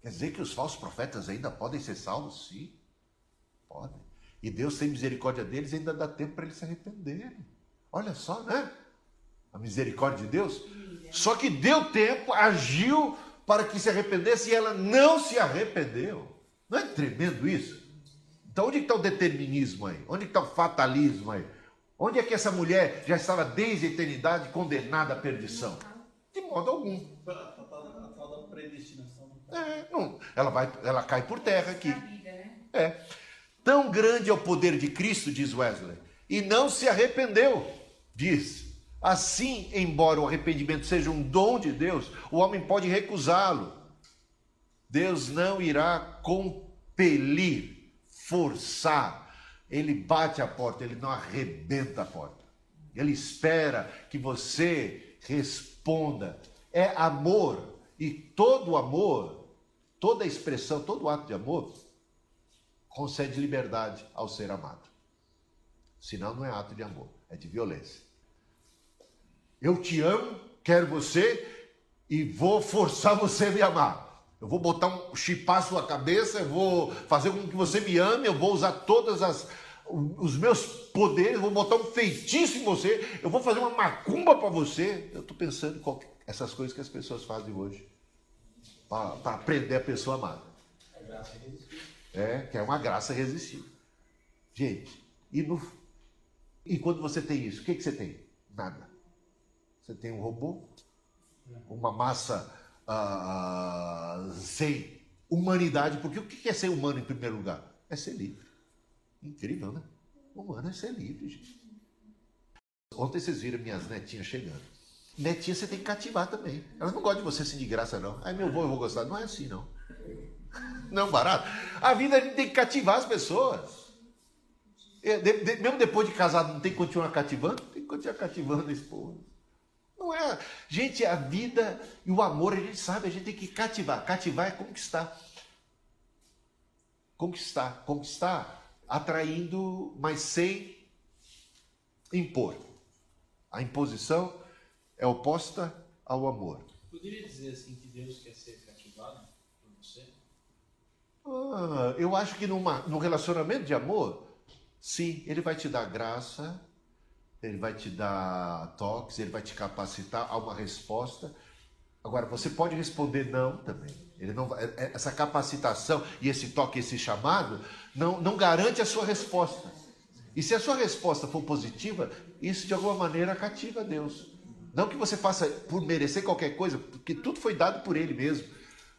Quer dizer que os falsos profetas ainda podem ser salvos? Sim, podem. E Deus tem misericórdia deles ainda dá tempo para eles se arrependerem. Olha só, né? a misericórdia de Deus. Só que deu tempo, agiu para que se arrependesse e ela não se arrependeu. Não é tremendo isso? Então, onde está o determinismo aí? Onde está o fatalismo aí? Onde é que essa mulher já estava desde a eternidade condenada à perdição? De modo algum. A tal da predestinação. É, não, ela, vai, ela cai por terra aqui. Né? É. Tão grande é o poder de Cristo, diz Wesley, e não se arrependeu, diz. Assim, embora o arrependimento seja um dom de Deus, o homem pode recusá-lo. Deus não irá compelir, forçar. Ele bate a porta, ele não arrebenta a porta. Ele espera que você responda. É amor. E todo amor, toda expressão, todo ato de amor, concede liberdade ao ser amado. Senão não é ato de amor, é de violência. Eu te amo, quero você e vou forçar você a me amar. Eu vou botar um chipar a sua cabeça, eu vou fazer com que você me ame, eu vou usar todas as os meus poderes, vou botar um feitiço em você, eu vou fazer uma macumba para você. Eu estou pensando em essas coisas que as pessoas fazem hoje para aprender a pessoa amada. É, que é uma graça irresistível. Gente, e, no, e quando você tem isso, o que, que você tem? Nada. Você tem um robô, uma massa ah, sem humanidade, porque o que é ser humano em primeiro lugar? É ser livre. Incrível, né? Humano é ser livre, gente. Ontem vocês viram minhas netinhas chegando. Netinha você tem que cativar também. Elas não gostam de você assim de graça, não. Aí meu avô, eu vou gostar. Não é assim, não. Não, barato. A vida a gente tem que cativar as pessoas. É, mesmo depois de casado, não tem que continuar cativando? Tem que continuar cativando a esposa. Não é. Gente, a vida e o amor, a gente sabe, a gente tem que cativar. Cativar é conquistar. Conquistar. Conquistar atraindo, mas sem impor. A imposição é oposta ao amor. Poderia dizer assim que Deus quer ser cativado por você? Ah, eu acho que numa, num relacionamento de amor, sim, ele vai te dar graça, ele vai te dar toques, ele vai te capacitar a uma resposta. Agora, você pode responder não também. Ele não, é, é, essa capacitação e esse toque, esse chamado, não, não garante a sua resposta. E se a sua resposta for positiva, isso de alguma maneira cativa Deus. Não que você faça por merecer qualquer coisa, porque tudo foi dado por Ele mesmo.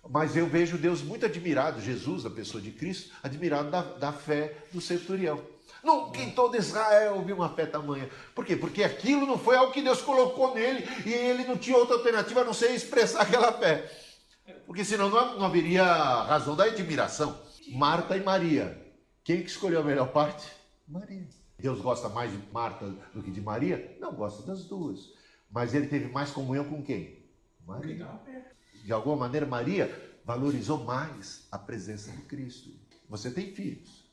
Mas eu vejo Deus muito admirado, Jesus, a pessoa de Cristo, admirado da, da fé do centurião. Nunca em todo Israel ouvi uma fé tamanha. Por quê? Porque aquilo não foi algo que Deus colocou nele e ele não tinha outra alternativa a não ser expressar aquela fé. Porque senão não, não haveria razão da admiração. Marta e Maria. Quem que escolheu a melhor parte? Maria. Deus gosta mais de Marta do que de Maria? Não, gosta das duas. Mas ele teve mais comunhão com quem? Maria. De alguma maneira, Maria valorizou mais a presença de Cristo. Você tem filhos,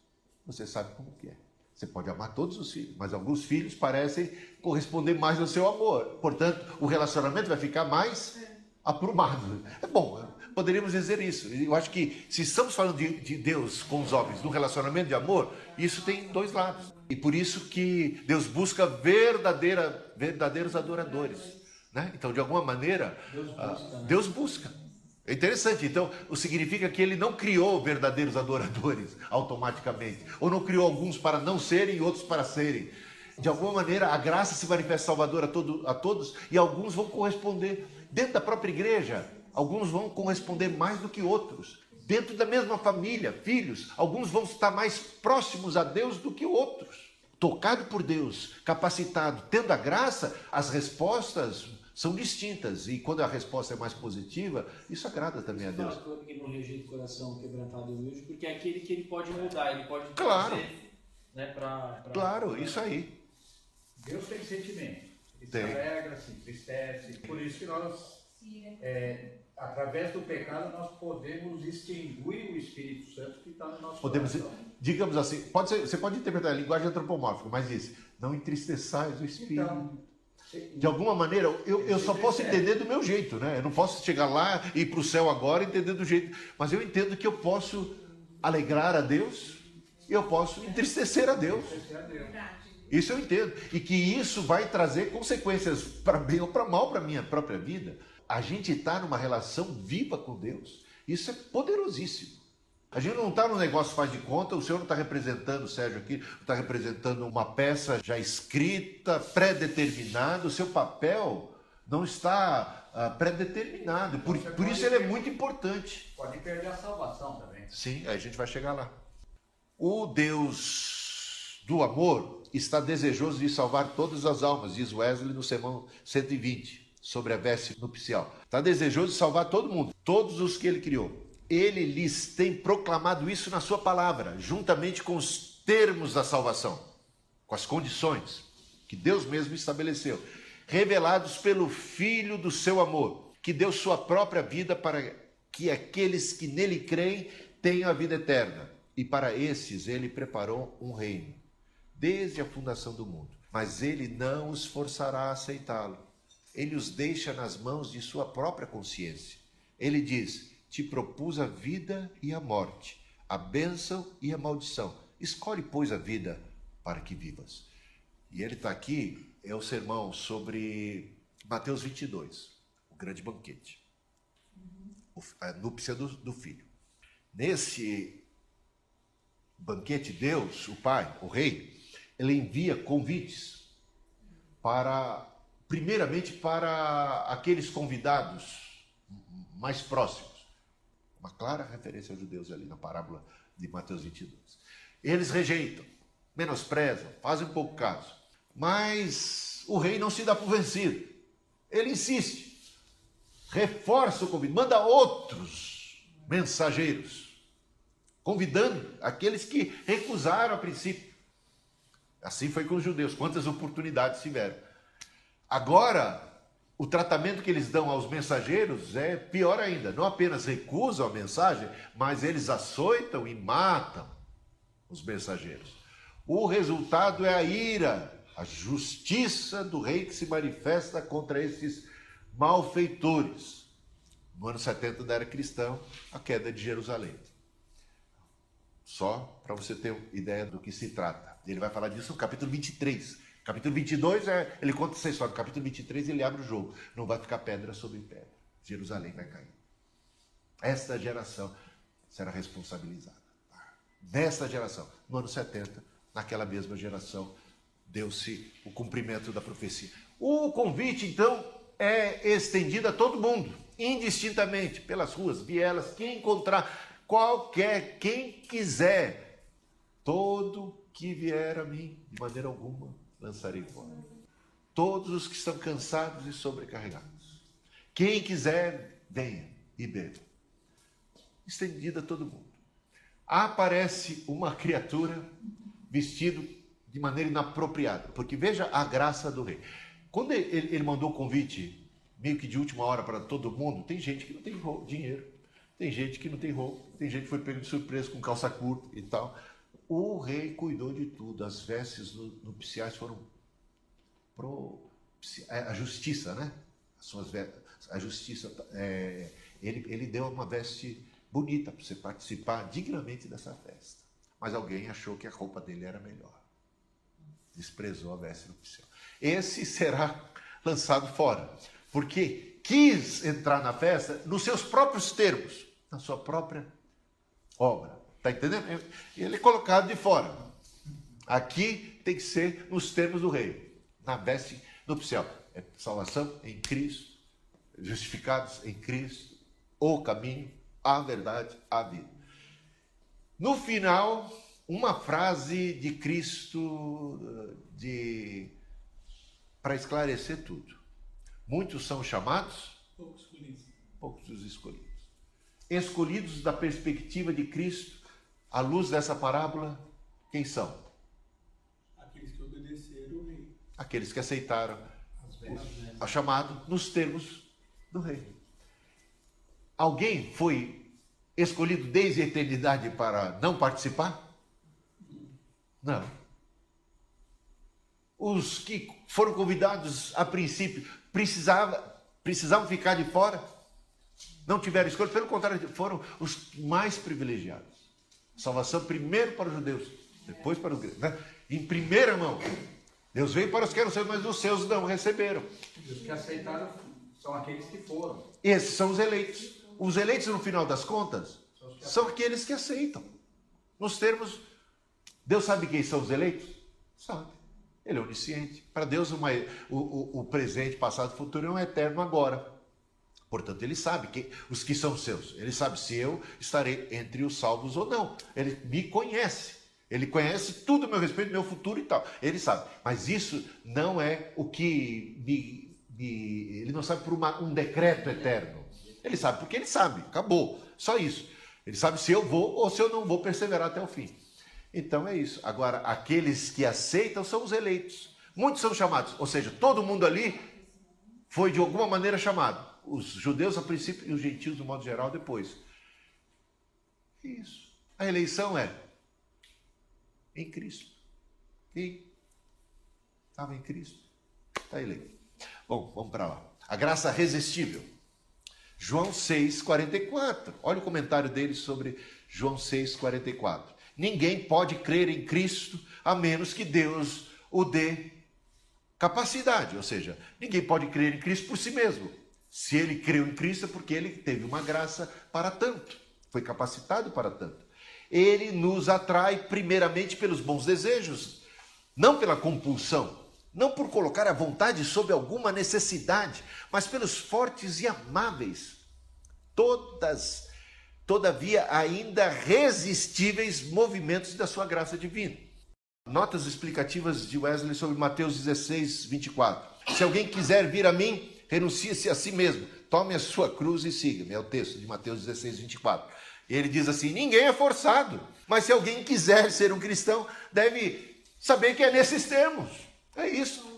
você sabe como que é. Você pode amar todos os filhos, mas alguns filhos parecem corresponder mais ao seu amor. Portanto, o relacionamento vai ficar mais aprumado. É bom, poderíamos dizer isso. Eu acho que se estamos falando de, de Deus com os homens, no relacionamento de amor, isso tem dois lados. E por isso que Deus busca verdadeira, verdadeiros adoradores. Né? Então, de alguma maneira, Deus busca. Ah, Deus busca. É interessante, então, o significa que ele não criou verdadeiros adoradores automaticamente, ou não criou alguns para não serem e outros para serem. De alguma maneira, a graça se manifesta salvadora todo, a todos e alguns vão corresponder. Dentro da própria igreja, alguns vão corresponder mais do que outros. Dentro da mesma família, filhos, alguns vão estar mais próximos a Deus do que outros. Tocado por Deus, capacitado, tendo a graça, as respostas são distintas. E quando a resposta é mais positiva, isso agrada também a Deus. Fala que não rejeita o coração quebrantado e humilde, porque é aquele que ele pode mudar, ele pode claro. trazer né, pra, pra, Claro, pra... isso aí. Deus tem sentimento. Ele tem. se alegra, se entristece. Por isso que nós, é, através do pecado, nós podemos extinguir o Espírito Santo que está no nosso podemos, coração. Digamos assim, pode ser, você pode interpretar a linguagem antropomórfica, mas diz, não entristeçais o Espírito. Então, de alguma maneira, eu, eu só posso entender do meu jeito, né? Eu não posso chegar lá e ir para o céu agora e entender do jeito. Mas eu entendo que eu posso alegrar a Deus e eu posso entristecer a Deus. Isso eu entendo. E que isso vai trazer consequências para bem ou para mal para a minha própria vida. A gente está numa relação viva com Deus. Isso é poderosíssimo. A gente não está no negócio faz de conta, o senhor não está representando, Sérgio aqui, está representando uma peça já escrita, pré-determinada, o seu papel não está uh, pré-determinado. Por, por isso ele é muito importante. Pode perder a salvação também. Sim, a gente vai chegar lá. O Deus do amor está desejoso de salvar todas as almas, diz Wesley no sermão 120, sobre a veste nupcial. Está desejoso de salvar todo mundo, todos os que ele criou ele lhes tem proclamado isso na sua palavra, juntamente com os termos da salvação, com as condições que Deus mesmo estabeleceu, revelados pelo Filho do seu amor, que deu sua própria vida para que aqueles que nele creem tenham a vida eterna. E para esses ele preparou um reino, desde a fundação do mundo. Mas ele não os forçará a aceitá-lo. Ele os deixa nas mãos de sua própria consciência. Ele diz: te propus a vida e a morte, a bênção e a maldição. Escolhe, pois, a vida para que vivas. E ele está aqui, é o sermão sobre Mateus 22, o grande banquete, a núpcia do, do filho. Nesse banquete, Deus, o Pai, o Rei, ele envia convites para, primeiramente, para aqueles convidados mais próximos uma clara referência aos judeus ali na parábola de Mateus 22. Eles rejeitam, menosprezam, fazem pouco caso. Mas o rei não se dá por vencido. Ele insiste, reforça o convite, manda outros mensageiros, convidando aqueles que recusaram a princípio. Assim foi com os judeus, quantas oportunidades tiveram. Agora, o tratamento que eles dão aos mensageiros é pior ainda. Não apenas recusam a mensagem, mas eles açoitam e matam os mensageiros. O resultado é a ira, a justiça do rei que se manifesta contra esses malfeitores. No ano 70 da era cristã, a queda de Jerusalém. Só para você ter ideia do que se trata. Ele vai falar disso no capítulo 23 Capítulo 22, é, ele conta essa história. Capítulo 23, ele abre o jogo. Não vai ficar pedra sobre pedra. Jerusalém vai cair. Esta geração será responsabilizada. Nesta geração, no ano 70, naquela mesma geração, deu-se o cumprimento da profecia. O convite, então, é estendido a todo mundo, indistintamente, pelas ruas, vielas, quem encontrar, qualquer, quem quiser, todo que vier a mim, de maneira alguma, lançarei fora. Todos os que estão cansados e sobrecarregados. Quem quiser, venha e beba. estendida a todo mundo. Aparece uma criatura vestido de maneira inapropriada, porque veja a graça do rei. Quando ele, ele mandou o convite, meio que de última hora para todo mundo, tem gente que não tem dinheiro, tem gente que não tem roupa, tem gente que foi pego de surpresa com calça curta e tal. O rei cuidou de tudo, as vestes nupciais foram pro é, a justiça, né? As suas a justiça, é, ele, ele deu uma veste bonita para você participar dignamente dessa festa. Mas alguém achou que a roupa dele era melhor. Desprezou a veste nupcial. Esse será lançado fora, porque quis entrar na festa nos seus próprios termos, na sua própria obra. Está entendendo? Ele é colocado de fora. Aqui tem que ser nos termos do rei, na veste nupcial. É salvação em Cristo, justificados em Cristo, o caminho, a verdade, a vida. No final, uma frase de Cristo de para esclarecer tudo. Muitos são chamados, poucos escolhidos. Poucos os escolhidos. Escolhidos da perspectiva de Cristo, à luz dessa parábola, quem são? Aqueles que obedeceram o rei. Aqueles que aceitaram a chamado nos termos do rei. Alguém foi escolhido desde a eternidade para não participar? Não. Os que foram convidados a princípio precisavam, precisavam ficar de fora? Não tiveram escolha, pelo contrário, foram os mais privilegiados. Salvação primeiro para os judeus, depois para os gregos. Né? Em primeira mão. Deus veio para os que eram seus, mas os seus não receberam. Os que aceitaram são aqueles que foram. Esses são os eleitos. Os eleitos, no final das contas, são aqueles que aceitam. Nos termos, Deus sabe quem são os eleitos? Sabe. Ele é onisciente. Para Deus, uma, o, o, o presente, passado e futuro é um eterno agora. Portanto, ele sabe que os que são seus. Ele sabe se eu estarei entre os salvos ou não. Ele me conhece. Ele conhece tudo a meu respeito, meu futuro e tal. Ele sabe. Mas isso não é o que me. me ele não sabe por uma, um decreto eterno. Ele sabe porque ele sabe. Acabou. Só isso. Ele sabe se eu vou ou se eu não vou perseverar até o fim. Então é isso. Agora, aqueles que aceitam são os eleitos. Muitos são chamados. Ou seja, todo mundo ali foi de alguma maneira chamado os judeus a princípio e os gentios, de modo geral, depois. Isso. A eleição é em Cristo. Quem estava em Cristo está eleito. Bom, vamos para lá. A graça resistível. João 6,44. Olha o comentário dele sobre João 6,44. Ninguém pode crer em Cristo a menos que Deus o dê capacidade. Ou seja, ninguém pode crer em Cristo por si mesmo. Se ele creu em Cristo é porque ele teve uma graça para tanto, foi capacitado para tanto. Ele nos atrai primeiramente pelos bons desejos, não pela compulsão, não por colocar a vontade sob alguma necessidade, mas pelos fortes e amáveis, todas, todavia ainda resistíveis movimentos da sua graça divina. Notas explicativas de Wesley sobre Mateus 16, 24. Se alguém quiser vir a mim, renuncie-se a si mesmo, tome a sua cruz e siga-me. É o texto de Mateus 16, 24. Ele diz assim: ninguém é forçado, mas se alguém quiser ser um cristão, deve saber que é nesses termos. É isso.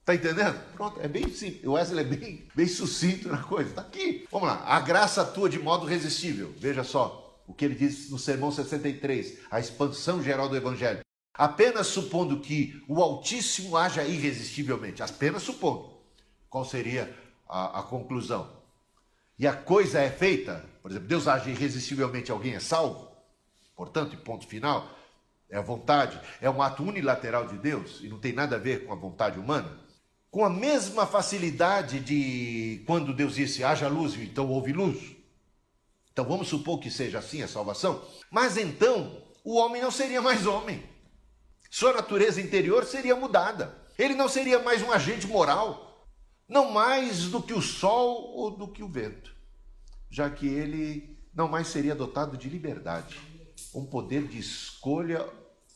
Está entendendo? Pronto, é bem simples. O Wesley é bem, bem sucinto na coisa. Está aqui. Vamos lá. A graça atua de modo resistível. Veja só o que ele diz no Sermão 63, a expansão geral do Evangelho. Apenas supondo que o Altíssimo haja irresistivelmente, apenas supondo. Qual seria a, a conclusão? E a coisa é feita, por exemplo, Deus age irresistivelmente, alguém é salvo, portanto, ponto final, é a vontade, é um ato unilateral de Deus e não tem nada a ver com a vontade humana. Com a mesma facilidade de quando Deus disse haja luz, então houve luz. Então vamos supor que seja assim a salvação. Mas então o homem não seria mais homem. Sua natureza interior seria mudada. Ele não seria mais um agente moral, não mais do que o sol ou do que o vento, já que ele não mais seria dotado de liberdade, um poder de escolha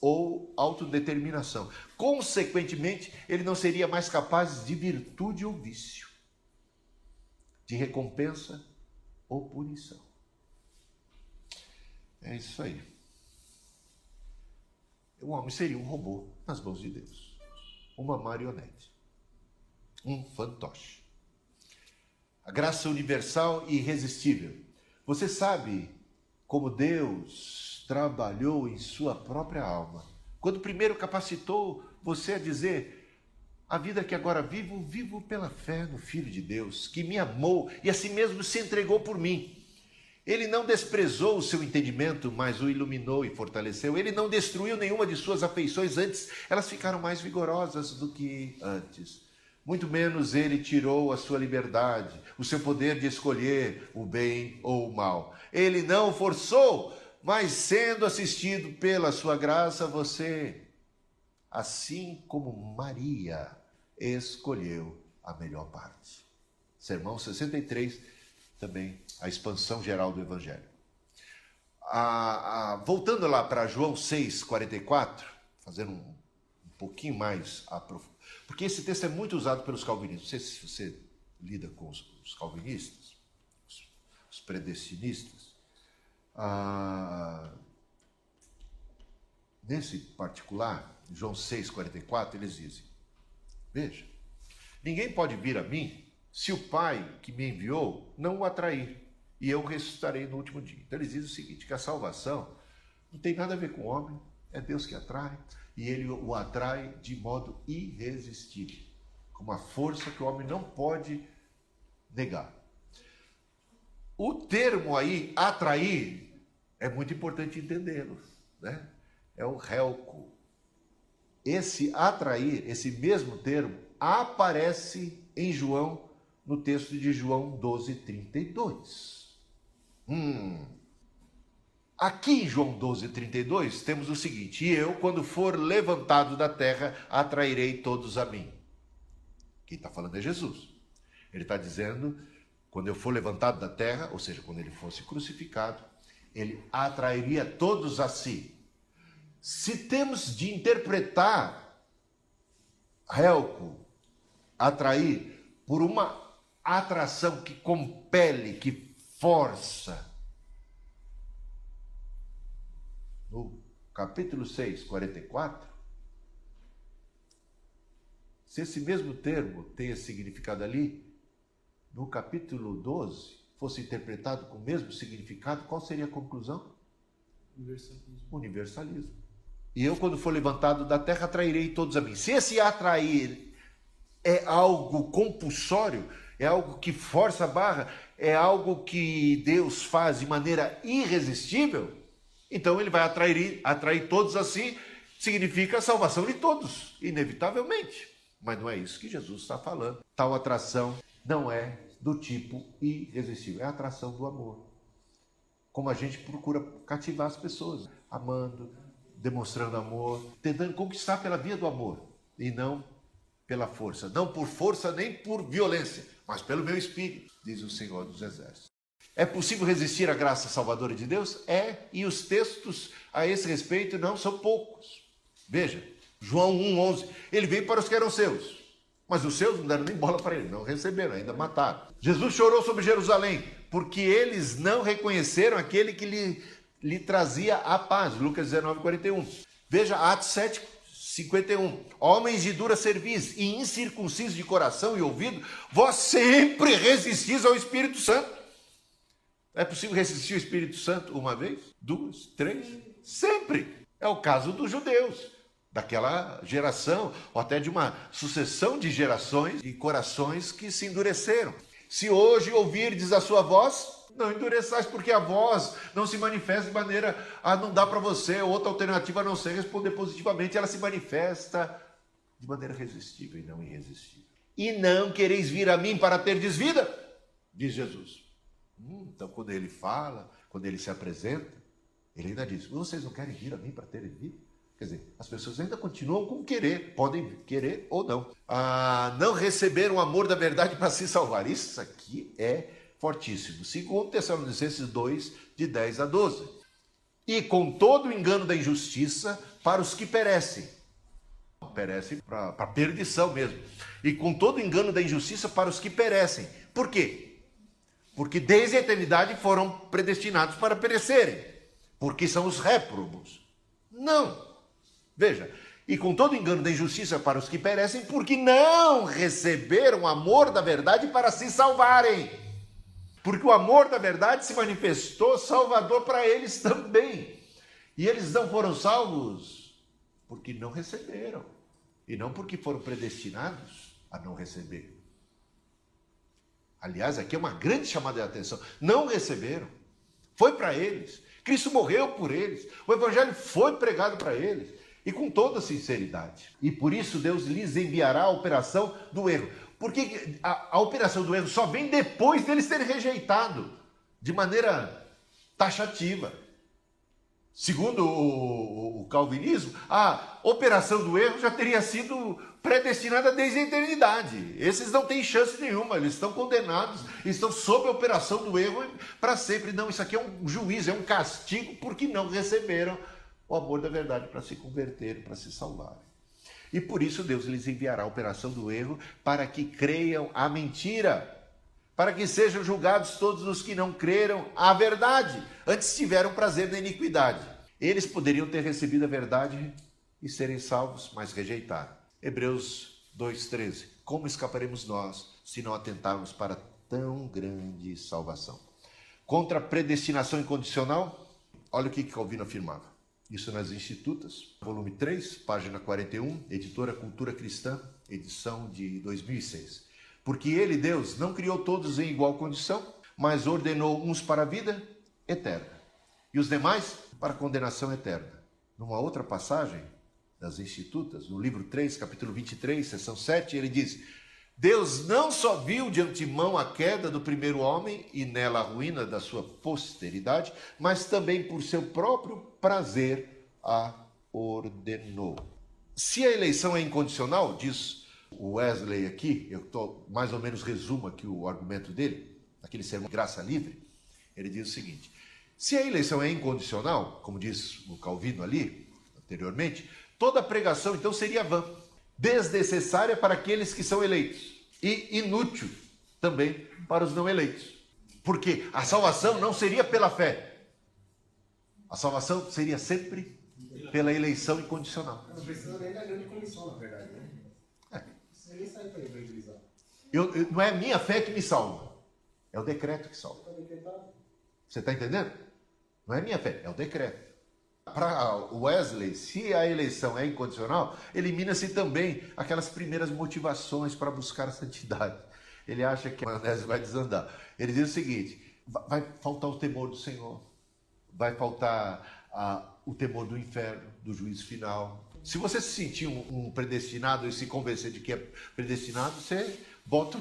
ou autodeterminação. Consequentemente, ele não seria mais capaz de virtude ou vício, de recompensa ou punição. É isso aí. O homem seria um robô nas mãos de Deus. Uma marionete. Um fantoche. A graça universal e irresistível. Você sabe como Deus trabalhou em sua própria alma. Quando primeiro capacitou você a dizer: a vida que agora vivo, vivo pela fé no Filho de Deus, que me amou e a si mesmo se entregou por mim. Ele não desprezou o seu entendimento, mas o iluminou e fortaleceu. Ele não destruiu nenhuma de suas afeições, antes elas ficaram mais vigorosas do que antes. Muito menos ele tirou a sua liberdade, o seu poder de escolher o bem ou o mal. Ele não forçou, mas sendo assistido pela sua graça, você, assim como Maria, escolheu a melhor parte. Sermão 63, também a expansão geral do Evangelho. A, a, voltando lá para João 6, 44, fazendo um, um pouquinho mais aprofundado porque esse texto é muito usado pelos calvinistas. Não sei se você lida com os, os calvinistas, os, os predestinistas. Ah, nesse particular, João 6,44, eles dizem: Veja, ninguém pode vir a mim se o Pai que me enviou não o atrair, e eu ressuscitarei no último dia. Então eles dizem o seguinte: que a salvação não tem nada a ver com o homem, é Deus que atrai e ele o atrai de modo irresistível, com uma força que o homem não pode negar. O termo aí, atrair, é muito importante entendê-lo, né? É o relco. Esse atrair, esse mesmo termo, aparece em João, no texto de João 12, 32. Hum, Aqui em João 12, 32, temos o seguinte: E eu, quando for levantado da terra, atrairei todos a mim. Quem está falando é Jesus. Ele está dizendo: quando eu for levantado da terra, ou seja, quando ele fosse crucificado, ele atrairia todos a si. Se temos de interpretar Helco, atrair, por uma atração que compele, que força, no capítulo 6, 44, se esse mesmo termo esse significado ali, no capítulo 12 fosse interpretado com o mesmo significado, qual seria a conclusão? Universalismo. Universalismo. E eu, quando for levantado da terra, atrairei todos a mim. Se esse atrair é algo compulsório, é algo que força a barra, é algo que Deus faz de maneira irresistível, então ele vai atrair, atrair todos assim, significa a salvação de todos, inevitavelmente. Mas não é isso que Jesus está falando. Tal atração não é do tipo irresistível, é a atração do amor. Como a gente procura cativar as pessoas, amando, demonstrando amor, tentando conquistar pela via do amor e não pela força. Não por força nem por violência, mas pelo meu espírito, diz o Senhor dos Exércitos. É possível resistir à graça salvadora de Deus? É, e os textos a esse respeito não são poucos. Veja, João 1,11. Ele veio para os que eram seus, mas os seus não deram nem bola para ele, não receberam, ainda mataram. Jesus chorou sobre Jerusalém, porque eles não reconheceram aquele que lhe, lhe trazia a paz. Lucas 19, 41. Veja Atos 7, 51. Homens de dura cerviz e incircuncisos de coração e ouvido, vós sempre resistis ao Espírito Santo. É possível resistir o Espírito Santo uma vez, duas, três? Sempre. É o caso dos judeus, daquela geração, ou até de uma sucessão de gerações e corações que se endureceram. Se hoje ouvirdes a sua voz, não endureçais, porque a voz não se manifesta de maneira a não dar para você outra alternativa a não ser responder positivamente. Ela se manifesta de maneira resistível e não irresistível. E não quereis vir a mim para ter vida, diz Jesus. Hum, então, quando ele fala, quando ele se apresenta, ele ainda diz: Vocês não querem vir a mim para terem vida? Quer dizer, as pessoas ainda continuam com querer, podem querer ou não. Ah, não receber o amor da verdade para se salvar. Isso aqui é fortíssimo. Segundo Tessalonicenses 2, de 10 a 12. E com todo o engano da injustiça para os que perecem. Perecem para perdição mesmo. E com todo o engano da injustiça para os que perecem. Por quê? Porque desde a eternidade foram predestinados para perecerem. porque são os réprobos. Não. Veja, e com todo engano da injustiça para os que perecem, porque não receberam o amor da verdade para se salvarem. Porque o amor da verdade se manifestou salvador para eles também. E eles não foram salvos porque não receberam. E não porque foram predestinados a não receber. Aliás, aqui é uma grande chamada de atenção. Não receberam. Foi para eles. Cristo morreu por eles. O Evangelho foi pregado para eles. E com toda sinceridade. E por isso Deus lhes enviará a operação do erro. Porque a, a operação do erro só vem depois deles terem rejeitado. De maneira taxativa. Segundo o, o, calvinismo, a operação do erro já teria sido predestinada desde a eternidade. Esses não têm chance nenhuma, eles estão condenados, estão sob a operação do erro para sempre. Não, isso aqui é um juízo, é um castigo porque não receberam o amor da verdade para se converterem, para se salvarem. E por isso Deus lhes enviará a operação do erro para que creiam a mentira para que sejam julgados todos os que não creram à verdade, antes tiveram prazer na iniquidade. Eles poderiam ter recebido a verdade e serem salvos, mas rejeitaram. Hebreus 2,13. Como escaparemos nós se não atentarmos para tão grande salvação? Contra a predestinação incondicional, olha o que Calvino afirmava. Isso nas Institutas, volume 3, página 41, editora Cultura Cristã, edição de 2006. Porque ele, Deus, não criou todos em igual condição, mas ordenou uns para a vida eterna e os demais para a condenação eterna. Numa outra passagem das Institutas, no livro 3, capítulo 23, seção 7, ele diz: Deus não só viu de antemão a queda do primeiro homem e nela a ruína da sua posteridade, mas também por seu próprio prazer a ordenou. Se a eleição é incondicional, diz o Wesley aqui, eu tô, mais ou menos resumo aqui o argumento dele, naquele sermão Graça Livre, ele diz o seguinte: se a eleição é incondicional, como diz o Calvino ali, anteriormente, toda pregação então seria vã, desnecessária para aqueles que são eleitos e inútil também para os não eleitos. Porque a salvação não seria pela fé, a salvação seria sempre pela eleição incondicional. Não precisa nem da grande comissão, na verdade. Né? Sai para evangelizar. Eu, eu, não é a minha fé que me salva, é o decreto que salva. Você está entendendo? Não é minha fé, é o decreto. Para Wesley, se a eleição é incondicional, elimina-se também aquelas primeiras motivações para buscar a santidade. Ele acha que a maionese vai desandar. Ele diz o seguinte: vai faltar o temor do Senhor, vai faltar a, o temor do inferno, do juízo final, se você se sentir um, um, predestinado e se convencer de que é predestinado, você bota,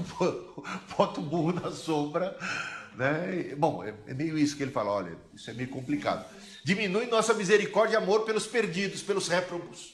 bota o burro na sombra. Né? Bom, é, é meio isso que ele fala: olha, isso é meio complicado. Diminui nossa misericórdia e amor pelos perdidos, pelos réprobos,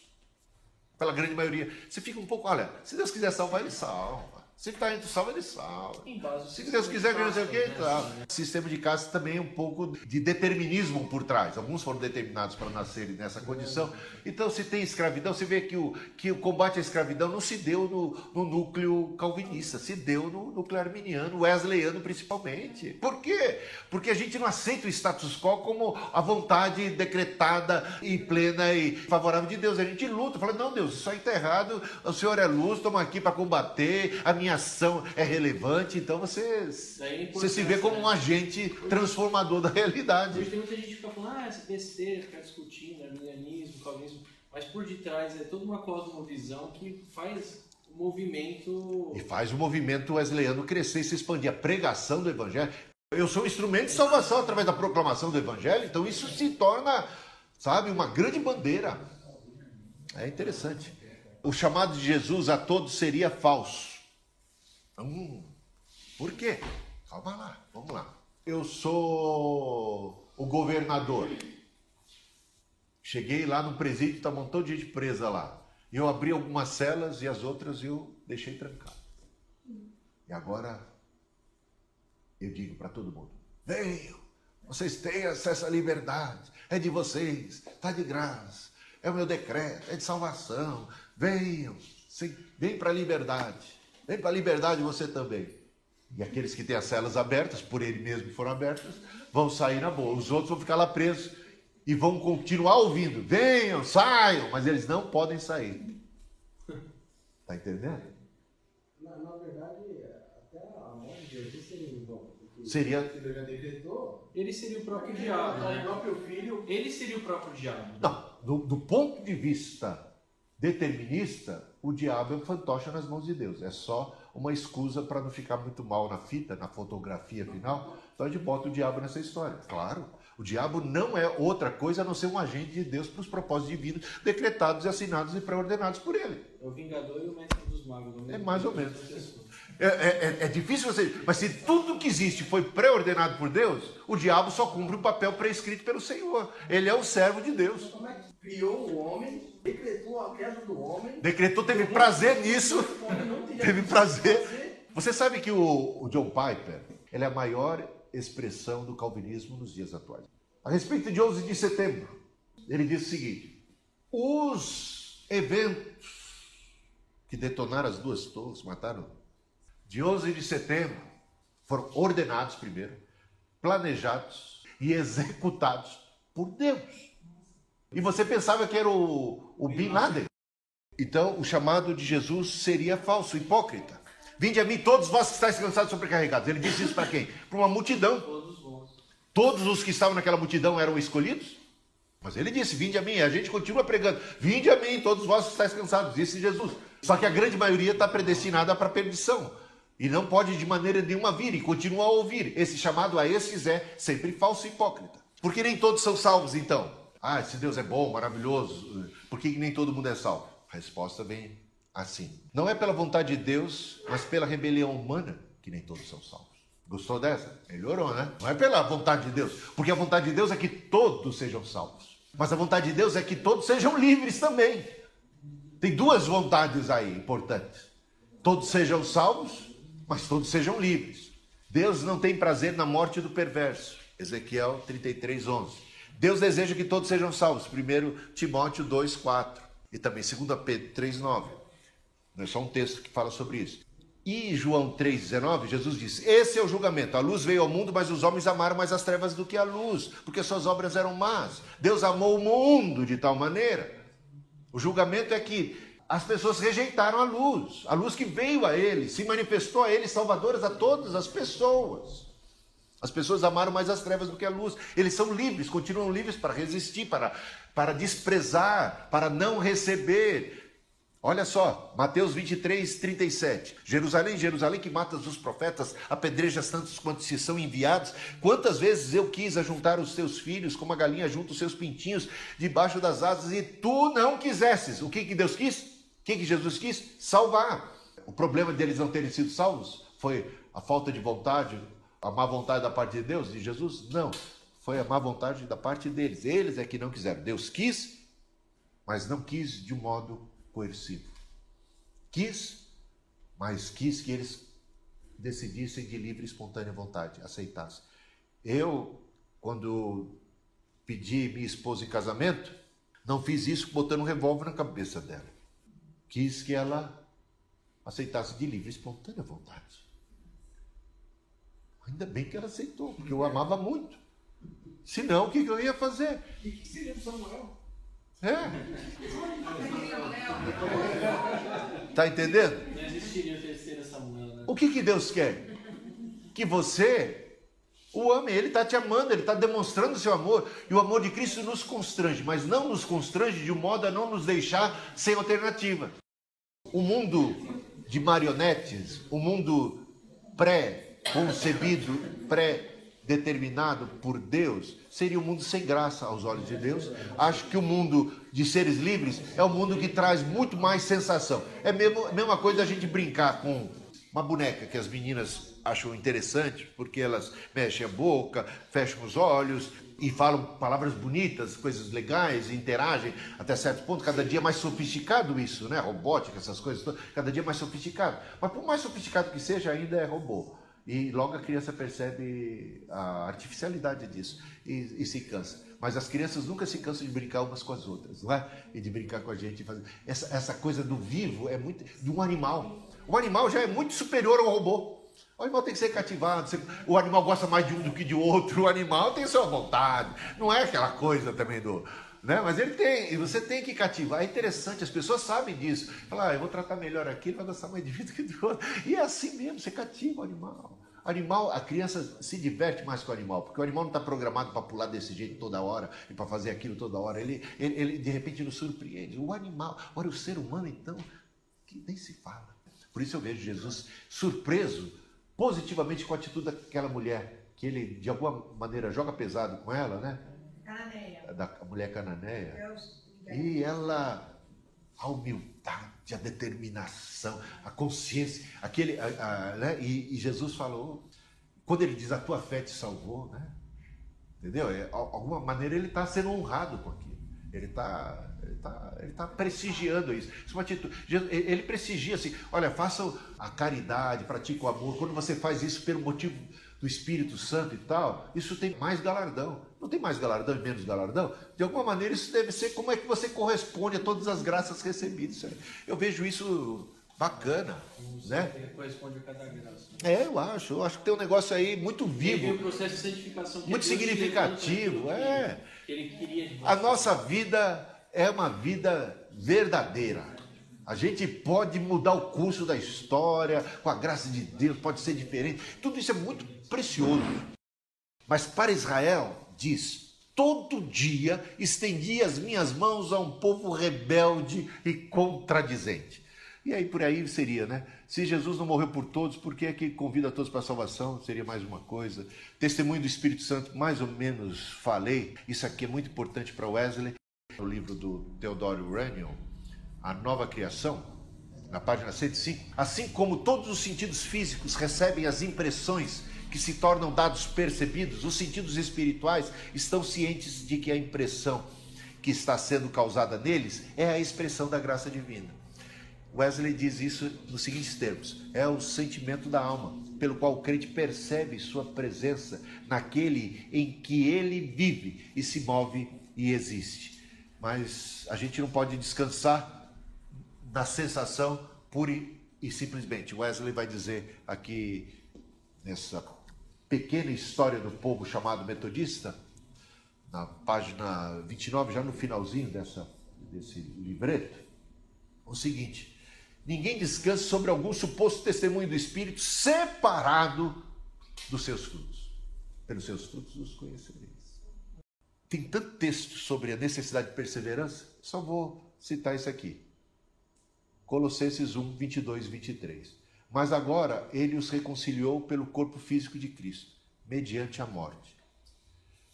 pela grande maioria. Você fica um pouco, olha, se Deus quiser salvar, ele salva. Se está entre salva, ele salva. Se Deus quiser que não sei o que, tá. O sistema de caça também é um pouco de determinismo por trás. Alguns foram determinados para nascerem nessa condição. Então, se tem escravidão, você vê que o, que o combate à escravidão não se deu no, no núcleo calvinista, se deu no núcleo arminiano, wesleyano principalmente. Por quê? Porque a gente não aceita o status quo como a vontade decretada e plena e favorável de Deus. A gente luta, fala, não, Deus, isso aí está errado, o Senhor é luz, estamos aqui para combater, a minha ação é relevante, então você, você se vê como um né? agente transformador da realidade. Hoje tem muita gente que fica falando, ah, essa besteira, ficar discutindo, arminianismo, calvinismo, mas por detrás é toda uma cosmovisão que faz o movimento. E faz o movimento wesleyano crescer e se expandir. A pregação do evangelho. Eu sou um instrumento de salvação através da proclamação do evangelho, então isso se torna, sabe, uma grande bandeira. É interessante. O chamado de Jesus a todos seria falso. Hum, por quê? Calma lá, vamos lá. Eu sou o governador. Cheguei lá no presídio, está um montão de gente presa lá. Eu abri algumas celas e as outras eu deixei trancado. E agora eu digo para todo mundo: venham, vocês têm acesso à liberdade, é de vocês, está de graça, é o meu decreto, é de salvação. Venham, vem para a liberdade. Vem para a liberdade você também. E aqueles que têm as celas abertas, por ele mesmo foram abertas, vão sair na boa. Os outros vão ficar lá presos e vão continuar ouvindo: venham, saiam, mas eles não podem sair. Está entendendo? Na, na, verdade, até a morte de Jesus seria bom. Seria. Ele já decretou. Ele seria o próprio diabo. Né? O próprio filho. Ele seria o próprio diabo. Não, do, do ponto de vista determinista, o diabo é um fantoche nas mãos de Deus. É só uma escusa para não ficar muito mal na fita, na fotografia final. Então a gente bota o diabo nessa história. Claro, o diabo não é outra coisa a não ser um agente de Deus para os propósitos divinos decretados assinados e pré-ordenados por ele. É o vingador e o mestre dos magos. É mais ou menos. É, é, é, difícil você. Mas se tudo que existe foi pré-ordenado por Deus, o diabo só cumpre o papel prescrito pelo Senhor. Ele é o servo de Deus. Como é que criou o homem, decretou a queda do homem? Decretou, teve prazer nisso. Teve prazer. Você sabe que o, o John Piper ele é a maior expressão do calvinismo nos dias atuais. A respeito de 11 de setembro, ele diz o seguinte: os eventos que detonaram as duas torres, mataram de 11 de setembro foram ordenados primeiro, planejados e executados por Deus. E você pensava que era o, o Bin Laden. Então, o chamado de Jesus seria falso, hipócrita. Vinde a mim todos vós que estáis cansados e sobrecarregados. Ele disse isso para quem? Para uma multidão. Todos os que estavam naquela multidão eram escolhidos? Mas ele disse: Vinde a mim. E a gente continua pregando: Vinde a mim, todos vós que estáis cansados. Disse Jesus. Só que a grande maioria está predestinada para a perdição. E não pode de maneira nenhuma vir e continua a ouvir. Esse chamado a esses é sempre falso e hipócrita. Porque nem todos são salvos, então. Ah, esse Deus é bom, maravilhoso. Por que nem todo mundo é salvo? A resposta vem assim. Não é pela vontade de Deus, mas pela rebelião humana que nem todos são salvos. Gostou dessa? Melhorou, né? Não é pela vontade de Deus. Porque a vontade de Deus é que todos sejam salvos. Mas a vontade de Deus é que todos sejam livres também. Tem duas vontades aí importantes. Todos sejam salvos mas todos sejam livres. Deus não tem prazer na morte do perverso. Ezequiel 33, 11. Deus deseja que todos sejam salvos. 1 Timóteo 2, 4. E também 2 Pedro 3, 9. Não é só um texto que fala sobre isso. E João 3,19, Jesus disse: Esse é o julgamento. A luz veio ao mundo, mas os homens amaram mais as trevas do que a luz, porque suas obras eram más. Deus amou o mundo de tal maneira. O julgamento é que as pessoas rejeitaram a luz, a luz que veio a eles, se manifestou a eles, salvadoras a todas as pessoas. As pessoas amaram mais as trevas do que a luz. Eles são livres, continuam livres para resistir, para, para desprezar, para não receber. Olha só, Mateus 23, 37. Jerusalém, Jerusalém, que matas os profetas, apedrejas tantos quantos se são enviados. Quantas vezes eu quis ajuntar os teus filhos, como a galinha junta os seus pintinhos debaixo das asas, e tu não quisesses. O que, que Deus quis? Que, que Jesus quis? Salvar. O problema deles não terem sido salvos foi a falta de vontade, a má vontade da parte de Deus, de Jesus? Não. Foi a má vontade da parte deles. Eles é que não quiseram. Deus quis, mas não quis de um modo coercivo. Quis, mas quis que eles decidissem de livre e espontânea vontade, aceitassem. Eu, quando pedi minha esposa em casamento, não fiz isso botando um revólver na cabeça dela quis que ela aceitasse de livre e espontânea vontade. Ainda bem que ela aceitou, porque eu amava muito. Senão, o que eu ia fazer? E que seria o Samuel? É. Tá entendendo? Não existiria o terceiro Samuel, né? O que, que Deus quer? Que você o ame. Ele está te amando, ele está demonstrando o seu amor. E o amor de Cristo nos constrange, mas não nos constrange de um modo a não nos deixar sem alternativa. O mundo de marionetes, o mundo pré-concebido, pré-determinado por Deus, seria um mundo sem graça aos olhos de Deus. Acho que o mundo de seres livres é um mundo que traz muito mais sensação. É a mesma coisa a gente brincar com uma boneca que as meninas acham interessante, porque elas mexem a boca, fecham os olhos, e falam palavras bonitas, coisas legais, interagem até certo ponto, cada dia mais sofisticado isso, né? Robótica, essas coisas, cada dia mais sofisticado. Mas por mais sofisticado que seja, ainda é robô. E logo a criança percebe a artificialidade disso e, e, se cansa. Mas as crianças nunca se cansam de brincar umas com as outras, não é? E de brincar com a gente. Fazer... Essa, essa coisa do vivo é muito. de um animal. O animal já é muito superior ao robô. O animal tem que ser cativado. O animal gosta mais de um do que de outro. O animal tem sua vontade. Não é aquela coisa também do. Né? Mas ele tem, e você tem que cativar. É interessante, as pessoas sabem disso. Fala, ah, eu vou tratar melhor aqui, ele vai gostar mais de vida que do outro. E é assim mesmo, você cativa o animal. Animal, a criança se diverte mais com o animal, porque o animal não está programado para pular desse jeito toda hora e para fazer aquilo toda hora. Ele, ele, ele, de repente nos surpreende. O animal, olha o ser humano então, que nem se fala. Por isso eu vejo Jesus surpreso positivamente com a atitude daquela mulher, que ele de alguma maneira joga pesado com ela, né? Cananeia. Da mulher cananeia. E ela, a humildade, a determinação, a consciência, aquele, a, a, né? e, e, Jesus falou, quando ele diz a tua fé te salvou, né? Entendeu? É, de alguma maneira ele está sendo honrado com aquilo. Ele está ele está ele tá prestigiando isso. isso é uma atitude. Ele prestigia assim: olha, faça a caridade, pratique o amor. Quando você faz isso pelo motivo do Espírito Santo e tal, isso tem mais galardão. Não tem mais galardão e menos galardão? De alguma maneira, isso deve ser como é que você corresponde a todas as graças recebidas. Eu vejo isso bacana. né? corresponde a cada graça. É, eu acho. Eu acho que tem um negócio aí muito vivo. Um processo de santificação muito significativo. É. A nossa vida é uma vida verdadeira. A gente pode mudar o curso da história, com a graça de Deus, pode ser diferente. Tudo isso é muito precioso. Mas para Israel, diz: todo dia estendi as minhas mãos a um povo rebelde e contradizente. E aí por aí seria, né? Se Jesus não morreu por todos, por que é que convida todos para a salvação? Seria mais uma coisa. Testemunho do Espírito Santo, mais ou menos falei. Isso aqui é muito importante para Wesley no livro do Theodore Raniel, A Nova Criação, na página 105, assim como todos os sentidos físicos recebem as impressões que se tornam dados percebidos, os sentidos espirituais estão cientes de que a impressão que está sendo causada neles é a expressão da graça divina. Wesley diz isso nos seguintes termos: é o sentimento da alma, pelo qual o crente percebe sua presença naquele em que ele vive e se move e existe. Mas a gente não pode descansar na sensação pura e simplesmente. Wesley vai dizer aqui nessa pequena história do povo chamado metodista, na página 29, já no finalzinho dessa, desse livreto, o seguinte: ninguém descansa sobre algum suposto testemunho do Espírito separado dos seus frutos. Pelos seus frutos os conhecereis. Tem tanto texto sobre a necessidade de perseverança, só vou citar isso aqui. Colossenses 1, 22 e 23. Mas agora ele os reconciliou pelo corpo físico de Cristo, mediante a morte,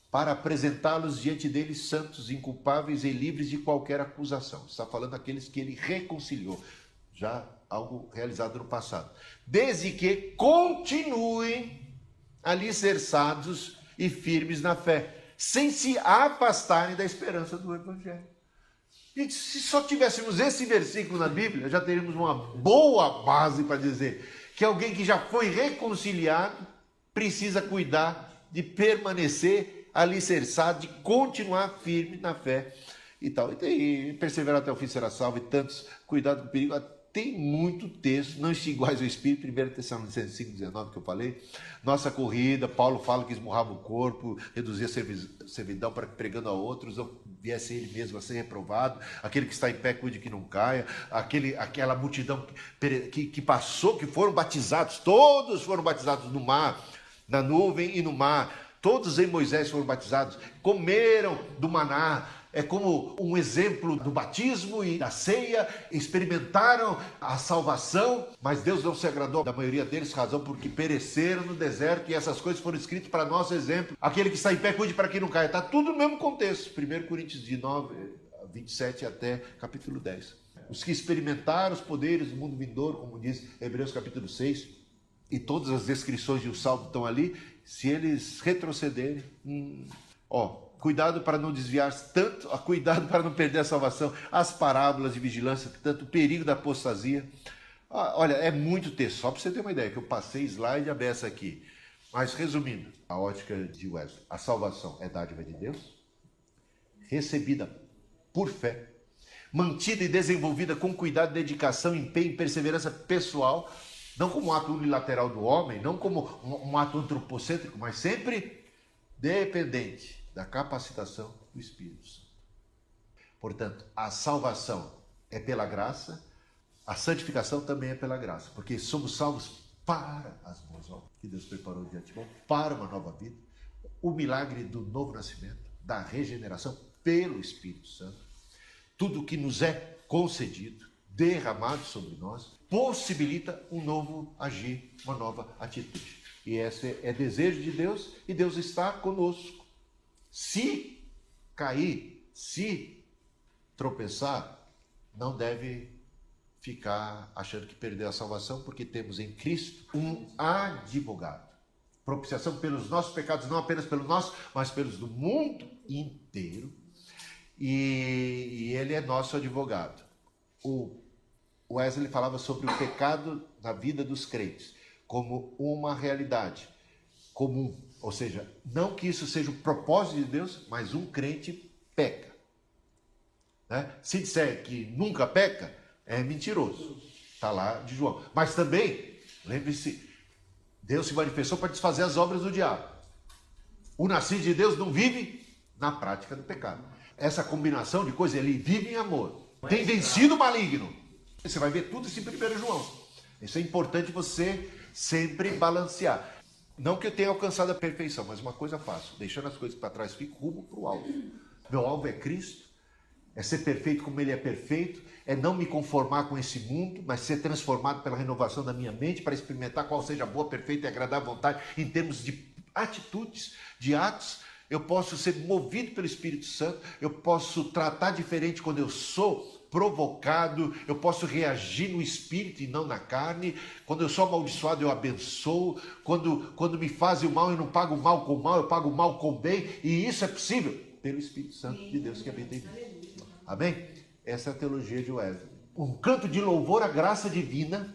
para apresentá-los diante dele santos, inculpáveis e livres de qualquer acusação. Está falando daqueles que ele reconciliou, já algo realizado no passado. Desde que continuem alicerçados e firmes na fé sem se afastarem da esperança do Evangelho. Gente, se só tivéssemos esse versículo na Bíblia, já teríamos uma boa base para dizer que alguém que já foi reconciliado precisa cuidar de permanecer alicerçado, de continuar firme na fé e tal. E, perseverar até o fim será salvo, e tantos, cuidado com o perigo, tem muito texto, não iguais ao Espírito, 1 Tessalonicenses 5, 19 que eu falei. Nossa corrida, Paulo fala que esmurrava o corpo, reduzia a servidão para que pregando a outros não viesse ele mesmo a ser reprovado. Aquele que está em pé, cuide que não caia. Aquele, aquela multidão que, que passou, que foram batizados, todos foram batizados no mar, na nuvem e no mar. Todos em Moisés foram batizados, comeram do maná, é como um exemplo do batismo e da ceia, experimentaram a salvação, mas Deus não se agradou da maioria deles, razão porque pereceram no deserto e essas coisas foram escritas para nosso exemplo. Aquele que está em pé, cuide para que não caia. Está tudo no mesmo contexto. 1 Coríntios de 9, 27 até capítulo 10. Os que experimentaram os poderes do mundo vindouro, como diz Hebreus capítulo 6, e todas as descrições de um salvo estão ali, se eles retrocederem, hum, ó, cuidado para não desviar tanto, cuidado para não perder a salvação, as parábolas de vigilância, tanto o perigo da apostasia. Olha, é muito texto, só para você ter uma ideia, que eu passei slide aberta aqui. Mas resumindo, a ótica de Wesley, a salvação é dádiva de Deus, recebida por fé, mantida e desenvolvida com cuidado, dedicação, empenho e perseverança pessoal, Não como um ato unilateral do homem, não como um ato antropocêntrico, mas sempre dependente da capacitação do Espírito Santo. Portanto, a salvação é pela graça, a santificação também é pela graça, porque somos salvos para as boas obras que Deus preparou de antemão, para uma nova vida, o milagre do novo nascimento, da regeneração pelo Espírito Santo, tudo que nos é concedido, derramado sobre nós, possibilita um novo agir, uma nova atitude. E esse é desejo de Deus e Deus está conosco. Se cair, se tropeçar, não deve ficar achando que perdeu a salvação, porque temos em Cristo um advogado. Propiciação pelos nossos pecados, não apenas pelo nosso, mas pelos do mundo inteiro. E, e ele é nosso advogado. O Wesley falava sobre o pecado na vida dos crentes como uma realidade comum. Ou seja, não que isso seja o propósito de Deus, mas um crente peca. Né? Se disser que nunca peca, é mentiroso. Está lá de João. Mas também, lembre-se, Deus se manifestou para desfazer as obras do diabo. O nascido de Deus não vive na prática do pecado. Essa combinação de coisas, ele vive em amor. Tem vencido o maligno. Você vai ver tudo isso em 1 João. Isso é importante você sempre balancear. Não que eu tenha alcançado a perfeição, mas uma coisa faço, deixando as coisas para trás, fico rumo para o alvo. Meu alvo é Cristo, é ser perfeito como Ele é perfeito, é não me conformar com esse mundo, mas ser transformado pela renovação da minha mente para experimentar qual seja a boa, perfeita e agradável vontade em termos de atitudes, de atos. Eu posso ser movido pelo Espírito Santo, eu posso tratar diferente quando eu sou provocado, eu posso reagir no espírito e não na carne. Quando eu sou amaldiçoado, eu abençoo. Quando, quando me fazem o mal, eu não pago mal com mal, eu pago mal com bem. E isso é possível pelo Espírito Santo de Deus que habita em mim. Amém? Essa é a teologia de Wesley. Um canto de louvor à graça divina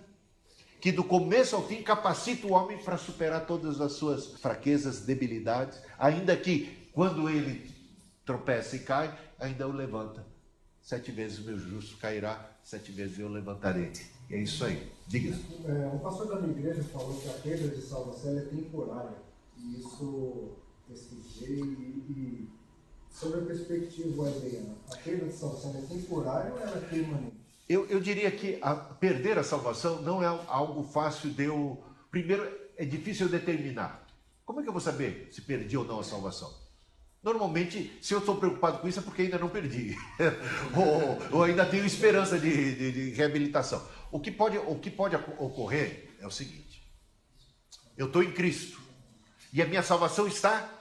que do começo ao fim capacita o homem para superar todas as suas fraquezas, debilidades, ainda que quando ele tropeça e cai, ainda o levanta. Sete vezes o meu justo cairá, sete vezes eu levantarei. E é isso aí. Diga. É, um pastor da minha igreja falou que a perda de salvação é temporária. E isso pesquisei e, e sobre a perspectiva wesleyana, a perda de salvação é temporária ou ela é permanente? Eu, eu diria que a, perder a salvação não é algo fácil de eu. Primeiro, é difícil eu determinar. Como é que eu vou saber se perdi ou não a salvação? Normalmente, se eu estou preocupado com isso é porque ainda não perdi, ou, ou, ainda tenho esperança de, de, de, reabilitação. O que, pode, o que pode ocorrer é o seguinte: eu estou em Cristo e a minha salvação está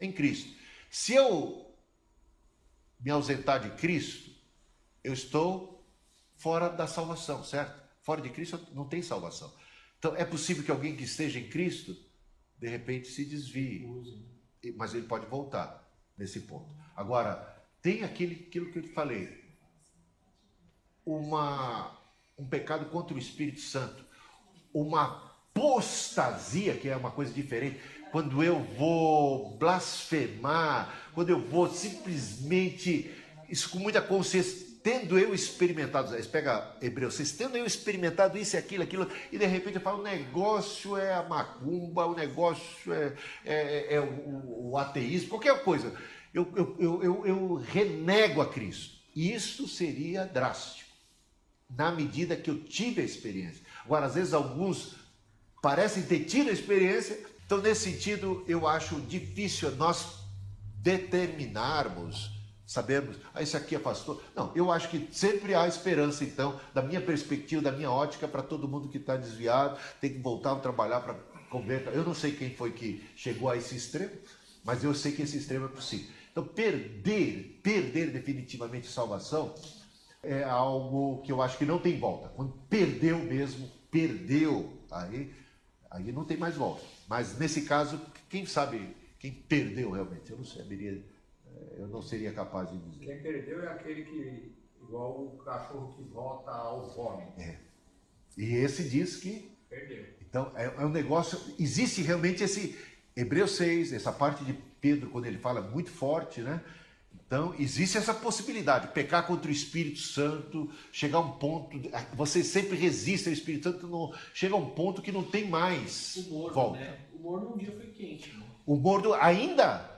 em Cristo. Se eu me ausentar de Cristo, eu estou fora da salvação, certo? Fora de Cristo não tem salvação. Então é possível que alguém que esteja em Cristo, de repente, se desvie mas ele pode voltar nesse ponto. Agora, tem aquele, aquilo que eu te falei, uma, um pecado contra o Espírito Santo, uma apostasia, que é uma coisa diferente, quando eu vou blasfemar, quando eu vou simplesmente, isso com muita consciência, tendo eu experimentado, pega Hebreus, vocês tendo eu experimentado isso e aquilo, aquilo, e de repente eu falo, o negócio é a macumba, o negócio é, é, é, é o, o, ateísmo, qualquer coisa. Eu, eu, eu, eu, eu renego a Cristo. Isso seria drástico, na medida que eu tive a experiência. Agora, às vezes alguns parecem ter tido a experiência, então nesse sentido eu acho difícil nós determinarmos Sabemos, ah, esse aqui é pastor. Não, eu acho que sempre há esperança, então, da minha perspectiva, da minha ótica, para todo mundo que está desviado, tem que voltar a trabalhar para converter. Eu não sei quem foi que chegou a esse extremo, mas eu sei que esse extremo é possível. Então, perder, perder definitivamente salvação é algo que eu acho que não tem volta. Quando perdeu mesmo, perdeu, aí, aí não tem mais volta. Mas nesse caso, quem sabe quem perdeu realmente? Eu não saberia eu não seria capaz de dizer. Quem perdeu é aquele que, igual o cachorro que volta ao vômito. É. E esse diz que. Perdeu. Então, é, é um negócio. Existe realmente esse. Hebreus 6, essa parte de Pedro, quando ele fala muito forte, né? Então, existe essa possibilidade, pecar contra o Espírito Santo, chegar a um ponto, você sempre resiste ao Espírito Santo, não, chega a um ponto que não tem mais o mordo, volta. Né? O mordo um dia foi quente. Né? O mordo ainda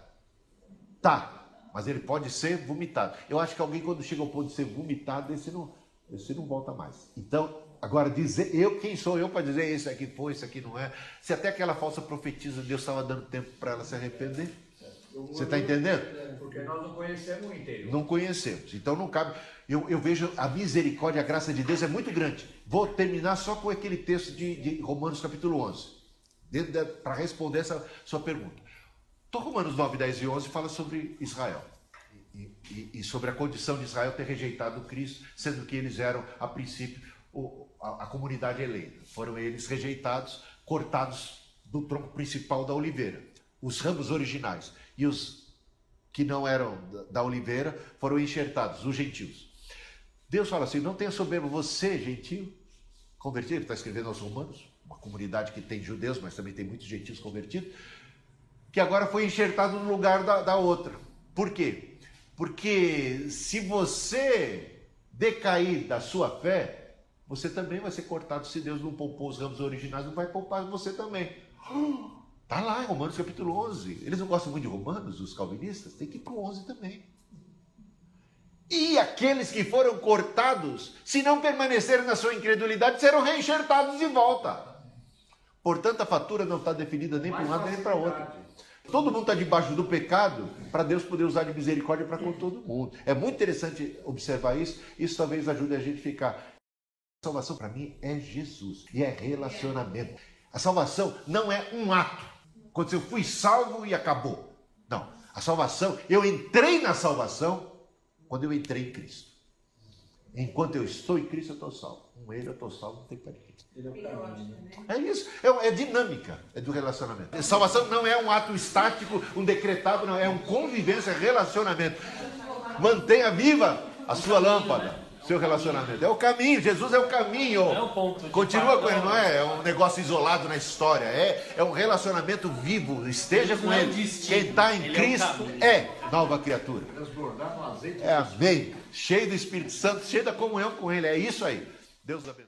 tá, mas ele pode ser vomitado. Eu acho que alguém quando chega ao ponto de ser vomitado, esse não, esse não volta mais. Então, agora dizer, eu quem sou eu para dizer esse aqui foi, esse aqui não é? Se até aquela falsa profetisa Deus estava dando tempo para ela se arrepender. Você está entendendo? Porque nós não conhecemos o interior. Não conhecemos. Então não cabe. Eu, eu vejo a misericórdia, a graça de Deus é muito grande. Vou terminar só com aquele texto de, de Romanos capítulo 11, para responder essa sua pergunta. Então, Romanos 9, 10 e 11 fala sobre Israel. E, e, e, sobre a condição de Israel ter rejeitado Cristo, sendo que eles eram, a princípio, o, a, a comunidade eleita. Foram eles rejeitados, cortados do tronco principal da oliveira, os ramos originais e os que não eram da oliveira foram enxertados, os gentios. Deus fala assim: não tenha soberba, você, gentio, convertido, está escrevendo aos romanos, uma comunidade que tem judeus, mas também tem muitos gentios convertidos, que agora foi enxertado no lugar da, da outra. Por quê? Porque se você decair da sua fé, você também vai ser cortado. Se Deus não poupou os ramos originais, não vai poupar você também. Está lá em Romanos capítulo 11. Eles não gostam muito de Romanos, os calvinistas? Tem que ir para o 11 também. E aqueles que foram cortados, se não permanecerem na sua incredulidade, serão reenxertados de volta. Portanto, a fatura não está definida nem para um lado nem para outro. Todo mundo está debaixo do pecado para Deus poder usar de misericórdia para com todo mundo. É muito interessante observar isso. Isso talvez ajude a gente a ficar. A salvação para mim é Jesus e é relacionamento. A salvação não é um ato. Quando eu fui salvo e acabou. Não. A salvação, eu entrei na salvação quando eu entrei em Cristo. Enquanto eu estou em Cristo, eu estou salvo. Com Ele eu estou salvo, não tem para ninguém. É, é isso, é, é, dinâmica é do relacionamento. Salvação não é um ato estático, um decretado, não, é um convivência, relacionamento. Mantenha viva a sua lâmpada seu relacionamento. É o caminho, Jesus é o caminho. É o ponto. Continua com ele, não é? É um negócio isolado na história. É, é um relacionamento vivo. Esteja com é ele. Quem está em ele Cristo é, é, nova criatura. É amém. Cheio do Espírito Santo, cheio da comunhão com ele. É isso aí. Deus abençoe.